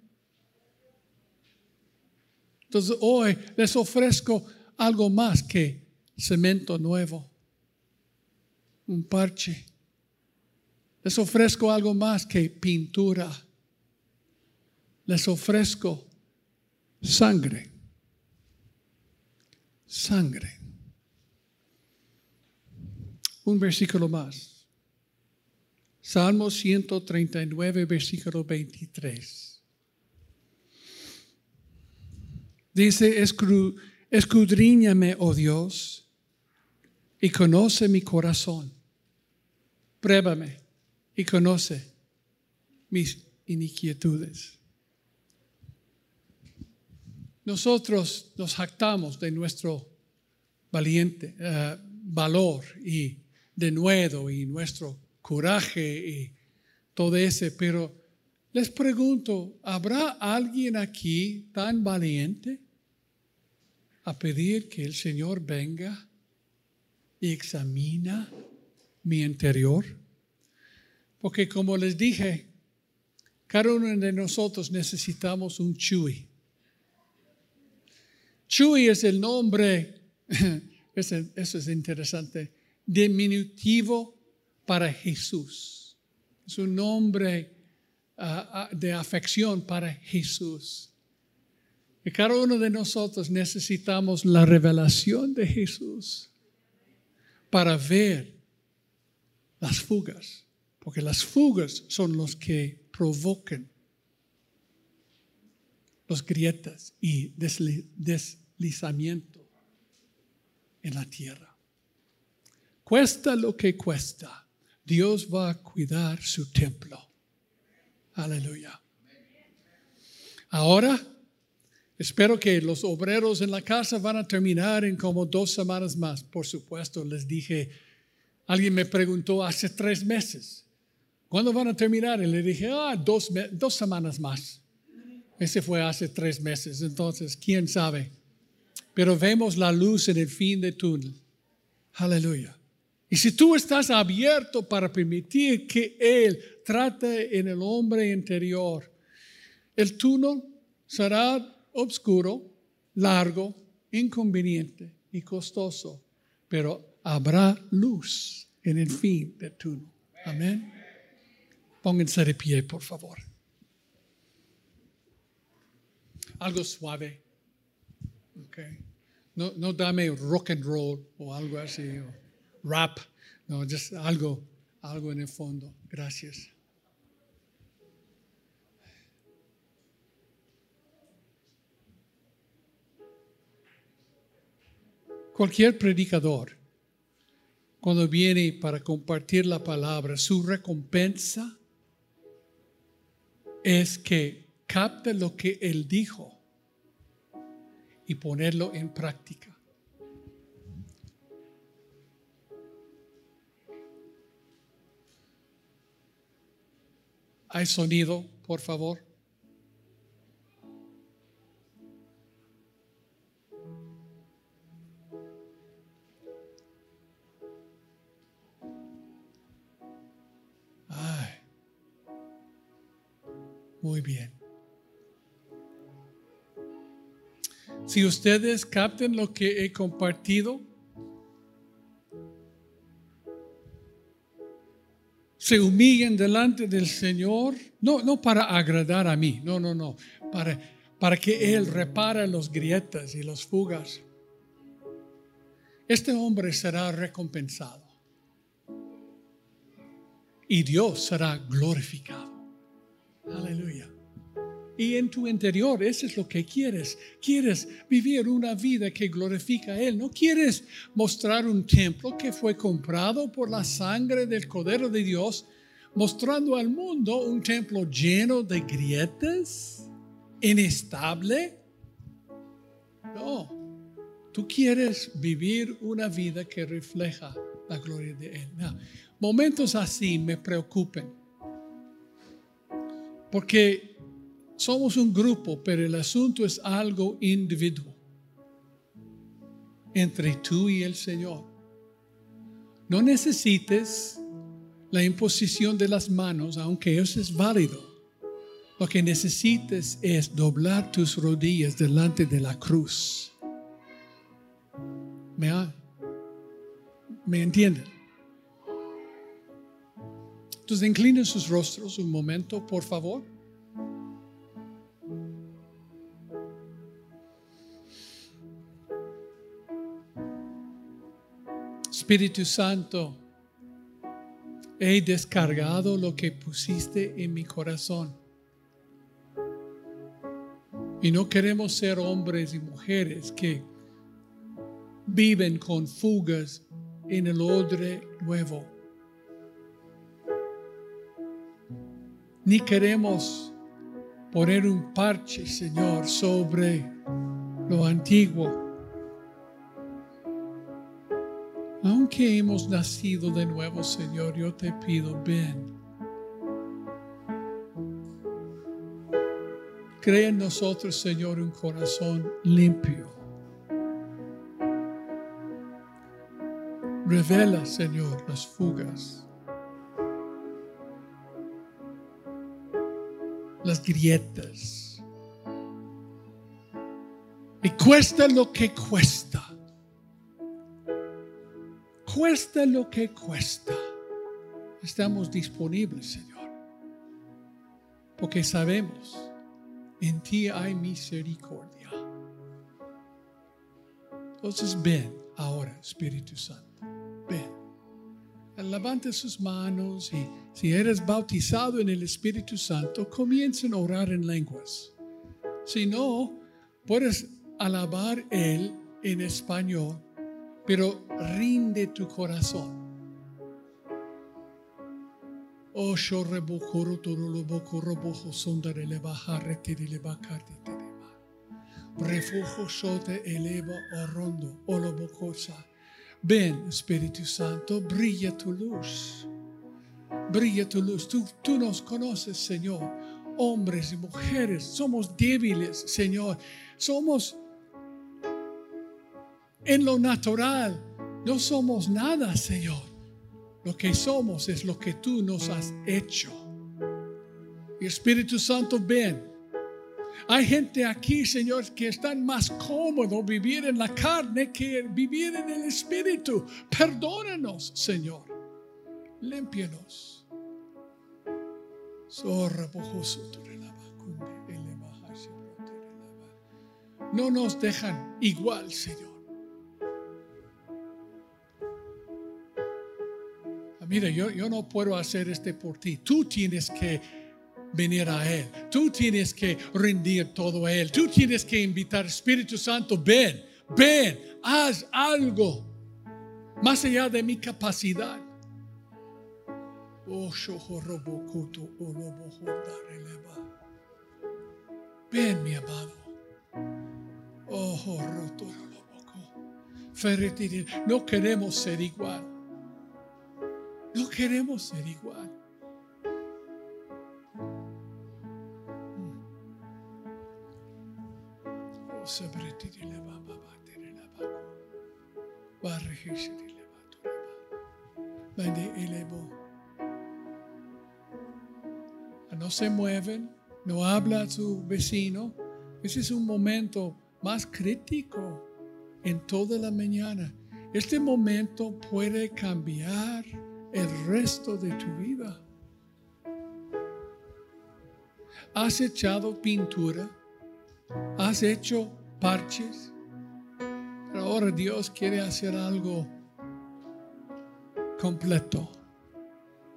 Entonces hoy les ofrezco algo más que cemento nuevo, un parche. Les ofrezco algo más que pintura. Les ofrezco sangre. Sangre. Un versículo más. Salmo 139, versículo 23. Dice, escudriñame, oh Dios, y conoce mi corazón. Pruébame y conoce mis iniquietudes. Nosotros nos jactamos de nuestro valiente eh, valor y de nuevo y nuestro coraje y todo ese, pero les pregunto, ¿habrá alguien aquí tan valiente a pedir que el Señor venga y examina mi interior? Porque como les dije, cada uno de nosotros necesitamos un Chuy. Chuy es el nombre, *laughs* eso es interesante, diminutivo para Jesús. Es un nombre ah, ah, de afección para Jesús. Y cada uno de nosotros necesitamos la revelación de Jesús para ver las fugas, porque las fugas son los que provocan los grietas y en la tierra. Cuesta lo que cuesta, Dios va a cuidar su templo. Aleluya. Ahora, espero que los obreros en la casa van a terminar en como dos semanas más. Por supuesto, les dije, alguien me preguntó hace tres meses, ¿cuándo van a terminar? Y le dije, ah, dos, dos semanas más. Ese fue hace tres meses, entonces, ¿quién sabe? Pero vemos la luz en el fin del túnel. Aleluya. Y si tú estás abierto para permitir que Él trate en el hombre interior, el túnel será oscuro, largo, inconveniente y costoso, pero habrá luz en el fin del túnel. Amén. Pónganse de pie, por favor. Algo suave. Okay. No, no dame rock and roll o algo así rap, no, just algo, algo en el fondo. Gracias. Cualquier predicador, cuando viene para compartir la palabra, su recompensa es que capte lo que él dijo y ponerlo en práctica. ¿Hay sonido, por favor? Ay, muy bien. Si ustedes capten lo que he compartido, se humillen delante del Señor, no, no para agradar a mí, no, no, no, para, para que Él repare los grietas y los fugas. Este hombre será recompensado y Dios será glorificado. Aleluya. Y en tu interior, eso es lo que quieres. Quieres vivir una vida que glorifica a Él. No quieres mostrar un templo que fue comprado por la sangre del Cordero de Dios, mostrando al mundo un templo lleno de grietas, inestable. No, tú quieres vivir una vida que refleja la gloria de Él. momentos así me preocupen. Porque somos un grupo, pero el asunto es algo individual. Entre tú y el Señor. No necesites la imposición de las manos, aunque eso es válido. Lo que necesites es doblar tus rodillas delante de la cruz. ¿Me, ¿Me entienden? Entonces inclinen sus rostros un momento, por favor. Espíritu Santo, he descargado lo que pusiste en mi corazón. Y no queremos ser hombres y mujeres que viven con fugas en el odre nuevo. Ni queremos poner un parche, Señor, sobre lo antiguo Aunque hemos nacido de nuevo, Señor, yo te pido, ven. Crea en nosotros, Señor, un corazón limpio. Revela, Señor, las fugas. las grietas. Y cuesta lo que cuesta. Cuesta lo que cuesta. Estamos disponibles, Señor. Porque sabemos, en ti hay misericordia. Entonces ven ahora, Espíritu Santo. Ven. Levante sus manos y si eres bautizado en el Espíritu Santo, comiencen a orar en lenguas. Si no, puedes alabar Él en español, pero rinde tu corazón. Oh, refugio sote eleva orondo olobocosa. Ven, Espíritu Santo, brilla tu luz. Brilla tu luz. Tú nos conoces, Señor. Hombres y mujeres, somos débiles, Señor. Somos en lo natural. No somos nada, Señor. Lo que somos es lo que tú nos has hecho. Y Espíritu Santo, ven hay gente aquí, Señor, que están más cómodo vivir en la carne que vivir en el Espíritu. Perdónanos, Señor. Límpianos. No nos dejan igual, Señor. Mira, yo, yo no puedo hacer este por ti. Tú tienes que venir a Él. Tú tienes que rendir todo a Él. Tú tienes que invitar, Espíritu Santo, ven, ven, haz algo más allá de mi capacidad. Oh, ven, mi amado. No queremos ser igual. No queremos ser igual. No se mueven, no habla a su vecino. Ese es un momento más crítico en toda la mañana. Este momento puede cambiar el resto de tu vida. Has echado pintura Has hecho parches, pero ahora Dios quiere hacer algo completo,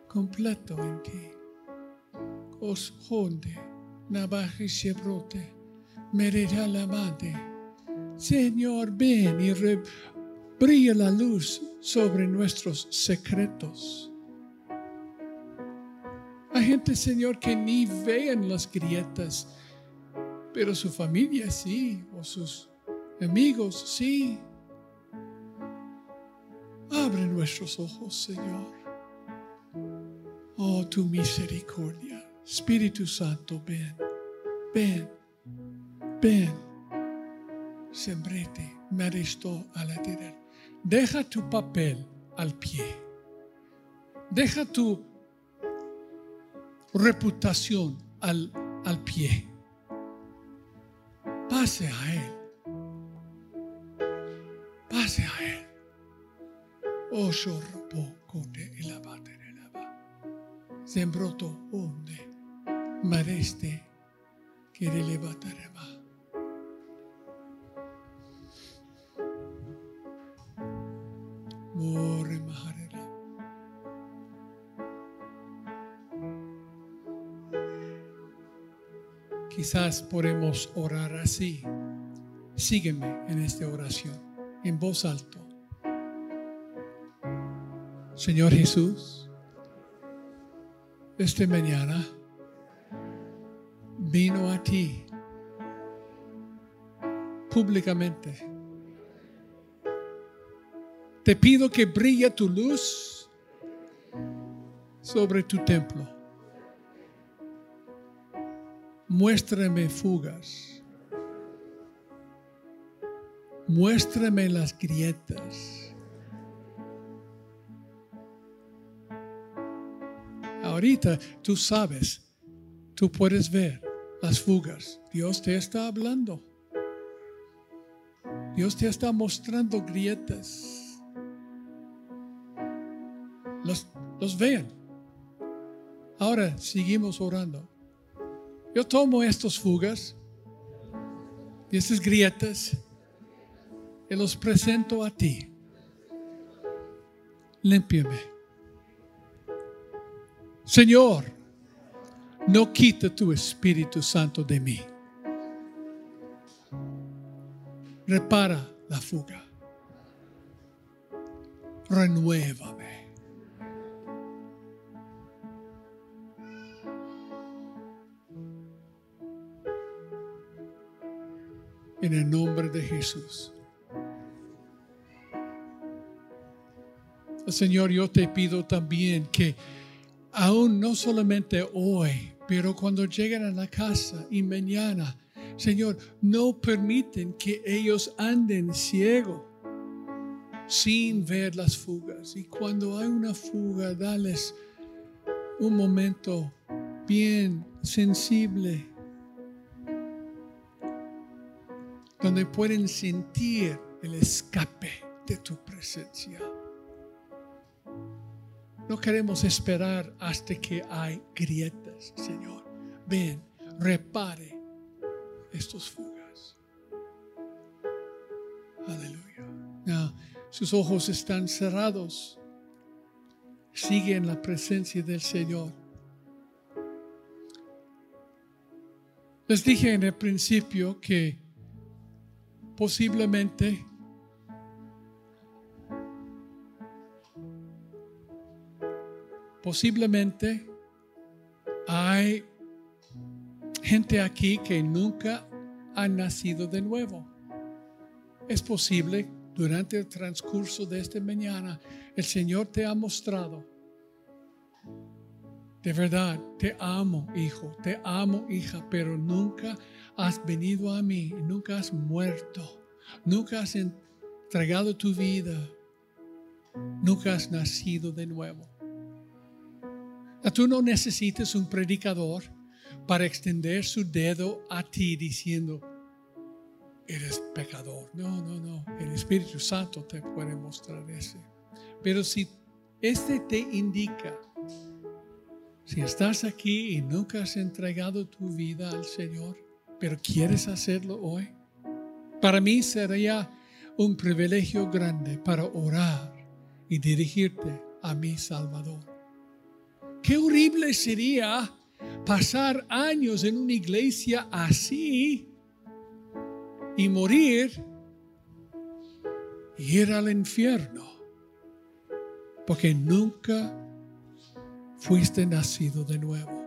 completo en ti. Os honde, navaje se brote, mererá la madre. Señor, ven y brilla la luz sobre nuestros secretos. Hay gente, Señor, que ni vean las grietas pero su familia sí, o sus amigos sí. Abre nuestros ojos, Señor. Oh, tu misericordia. Espíritu Santo, ven, ven, ven. Sembrete, me arrestó a la tierra. Deja tu papel al pie. Deja tu reputación al, pie Pase a Él. Pase a Él. Oh, sorropo, conde y la baterelaba. Sembroto onde, mareste, que le Quizás podemos orar así. Sígueme en esta oración, en voz alta. Señor Jesús, esta mañana vino a ti públicamente. Te pido que brille tu luz sobre tu templo muéstrame fugas, muéstrame las grietas. Ahorita tú sabes, tú puedes ver las fugas. Dios te está hablando. Dios te está mostrando grietas. Los, los vean. Ahora seguimos orando. Yo tomo estas fugas y estas grietas y los presento a ti. Límpiame. Señor, no quita tu Espíritu Santo de mí. Repara la fuga. Renuévame. En el nombre de Jesús. Señor, yo te pido también que aún no solamente hoy, pero cuando lleguen a la casa y mañana, Señor, no permiten que ellos anden ciego sin ver las fugas. Y cuando hay una fuga, dales un momento bien sensible, donde pueden sentir el escape de tu presencia. No queremos esperar hasta que hay grietas, Señor. Ven, repare estos fugas. Aleluya. sus ojos están cerrados. Sigue en la presencia del Señor. Les dije en el principio que posiblemente Posiblemente hay gente aquí que nunca ha nacido de nuevo. Es posible durante el transcurso de esta mañana el Señor te ha mostrado. De verdad, te amo, hijo, te amo, hija, pero nunca has venido a mí, nunca has muerto, nunca has entregado tu vida, nunca has nacido de nuevo. Tú no necesitas un predicador para extender su dedo a ti diciendo, eres pecador. No, no, no. El Espíritu Santo te puede mostrar ese. Pero si este te indica, si estás aquí y nunca has entregado tu vida al Señor, pero quieres hacerlo hoy, para mí sería un privilegio grande para orar y dirigirte a mi Salvador. Qué horrible sería pasar años en una iglesia así y morir y ir al infierno porque nunca fuiste nacido de nuevo.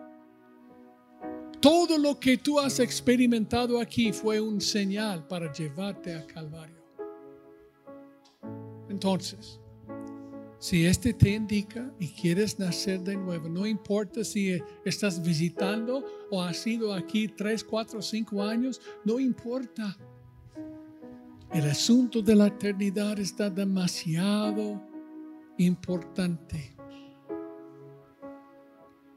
Todo lo que tú has experimentado aquí fue un señal para llevarte a Calvario. Entonces, si este te indica y quieres nacer de nuevo, no importa si estás visitando o has sido aquí tres, cuatro, cinco años, no importa. El asunto de la eternidad está demasiado importante.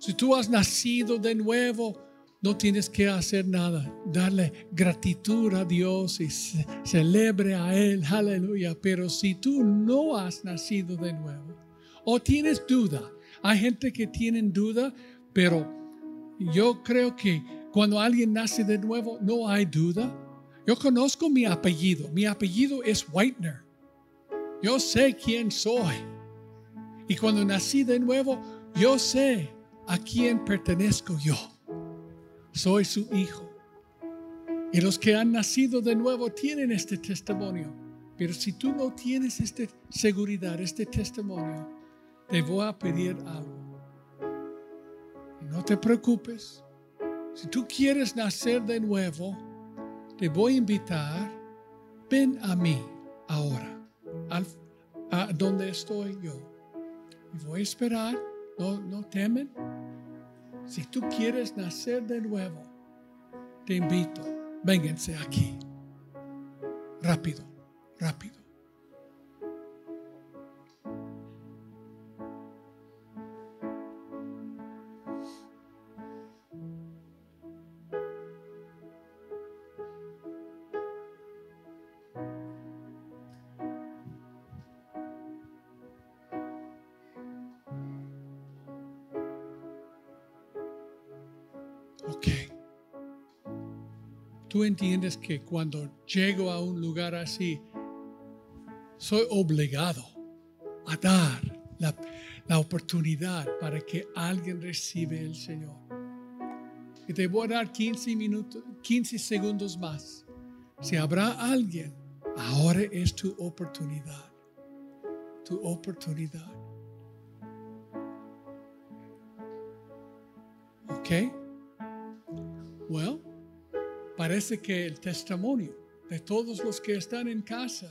Si tú has nacido de nuevo, no tienes que hacer nada. Darle gratitud a Dios y celebre a Él. Aleluya. Pero si tú no has nacido de nuevo o tienes duda, hay gente que tiene duda, pero yo creo que cuando alguien nace de nuevo no hay duda. Yo conozco mi apellido. Mi apellido es Whitener. Yo sé quién soy. Y cuando nací de nuevo, yo sé a quién pertenezco yo soy su hijo. Y los que han nacido de nuevo tienen este testimonio. Pero si tú no tienes esta seguridad, este testimonio, te voy a pedir algo. no te preocupes. Si tú quieres nacer de nuevo, te voy a invitar, ven a mí ahora, a donde estoy yo. Y voy a esperar, no, temen, si tú quieres nacer de nuevo, te invito, vénganse aquí. Rápido, rápido. Entiendes que cuando llego a un lugar así, soy obligado a dar la, la oportunidad para que alguien reciba el Señor. Y te voy a dar 15 minutos, 15 segundos más. Si habrá alguien, ahora es tu oportunidad. Tu oportunidad. ¿Ok? Well, parece que el testimonio de todos los que están en casa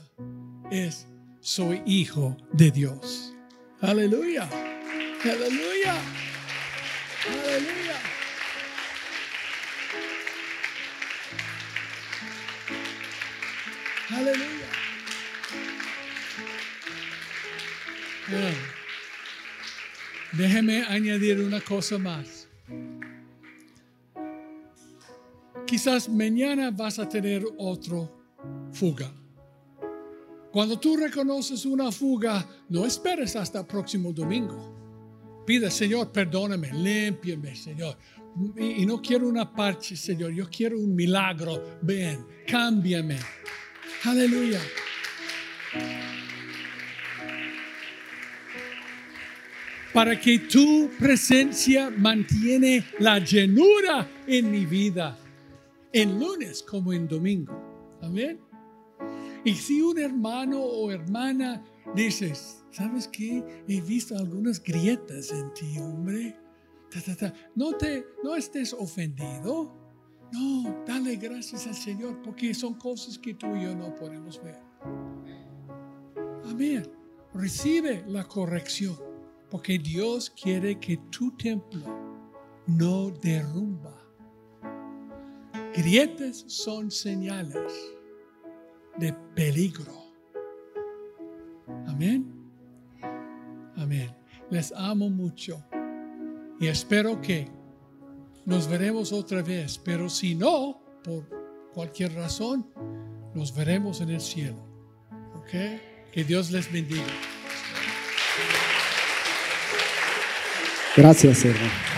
es, soy hijo de Dios. Aleluya. Aleluya. Aleluya. Aleluya. Bueno, déjeme añadir una cosa más. Quizás mañana vas a tener otro fuga. Cuando tú reconoces una fuga, no esperes hasta el próximo domingo. Pide, Señor, perdóname, límpiame, Señor. Y, y no quiero una parche, Señor. Yo quiero un milagro. Ven, cámbiame. Aleluya. Para que tu presencia mantiene la llenura en mi vida, en lunes como en domingo. Amén. Y si un hermano o hermana dices, ¿sabes qué? He visto algunas grietas en ti, hombre. Ta, ta, ta. No, te, no estés ofendido. No, dale gracias al Señor porque son cosas que tú y yo no podemos ver. Amén. Recibe la corrección porque Dios quiere que tu templo no derrumba. Grietas son señales de peligro. Amén. Amén. Les amo mucho y espero que nos veremos otra vez, pero si no, por cualquier razón, nos veremos en el cielo. ¿Ok? Que Dios les bendiga. Gracias, hermano.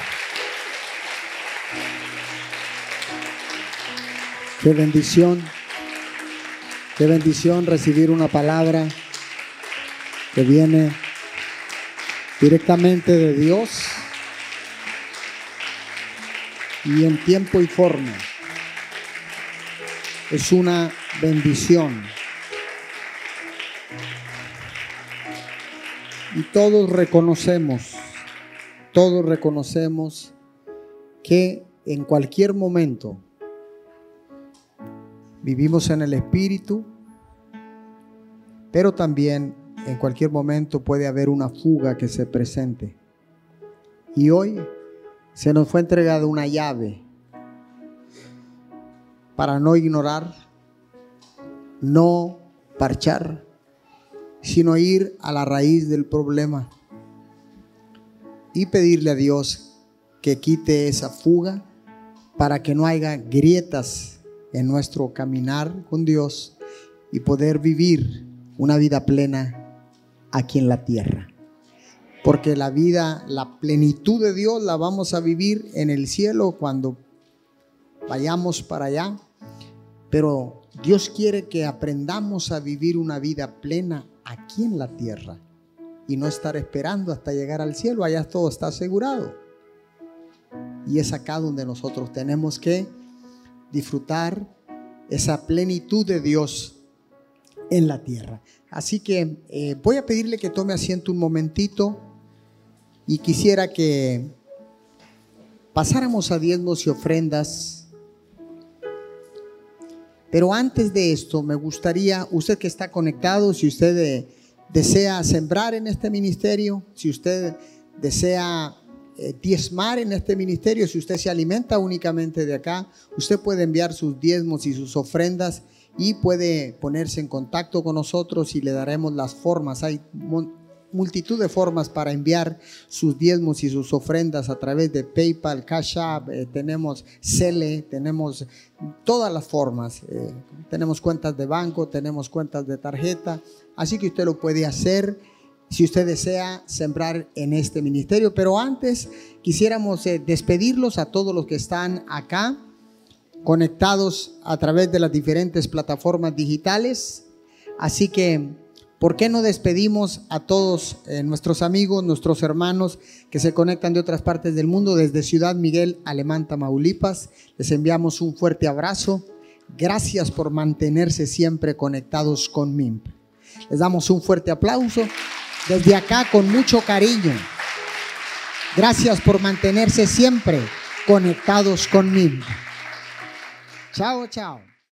Qué bendición, qué bendición recibir una palabra que viene directamente de Dios y en tiempo y forma. Es una bendición. Y todos reconocemos, todos reconocemos que en cualquier momento vivimos en el Espíritu, pero también en cualquier momento puede haber una fuga que se presente. Y hoy se nos fue entregada una llave para no ignorar, no parchar, sino ir a la raíz del problema y pedirle a Dios que quite esa fuga para que no haya grietas en nuestro caminar con Dios y poder vivir una vida plena aquí en la tierra porque la vida, la plenitud de Dios la vamos a vivir en el cielo cuando vayamos para allá. Pero Dios quiere que aprendamos a vivir una vida plena aquí en la tierra y no estar esperando hasta llegar al cielo. Allá todo está asegurado. Y es acá donde nosotros tenemos que disfrutar esa plenitud de Dios en la tierra. Así que eh, voy a pedirle que tome asiento un momentito y quisiera que pasáramos a diezmos y ofrendas. Pero antes de esto, me gustaría, usted que está conectado, si usted eh, desea sembrar en este ministerio, si usted desea diezmar en este ministerio, si usted se alimenta únicamente de acá, usted puede enviar sus diezmos y sus ofrendas y puede ponerse en contacto con nosotros y le daremos las formas. Hay multitud de formas para enviar sus diezmos y sus ofrendas a través de PayPal, Cash App, eh, tenemos Cele, tenemos todas las formas. Eh, tenemos cuentas de banco, tenemos cuentas de tarjeta, así que usted lo puede hacer si usted desea sembrar en este ministerio. Pero antes quisiéramos eh, despedirlos a todos los que están acá conectados a través de las diferentes plataformas digitales. Así que, ¿por qué no despedimos a todos eh, nuestros amigos, nuestros hermanos que se conectan de otras partes del mundo desde Ciudad Miguel, Alemán, Tamaulipas? Les enviamos un fuerte abrazo. Gracias por mantenerse siempre conectados con MIMP. Les damos un fuerte aplauso desde acá con mucho cariño. Gracias por mantenerse siempre conectados con MIMP. Chao, chao.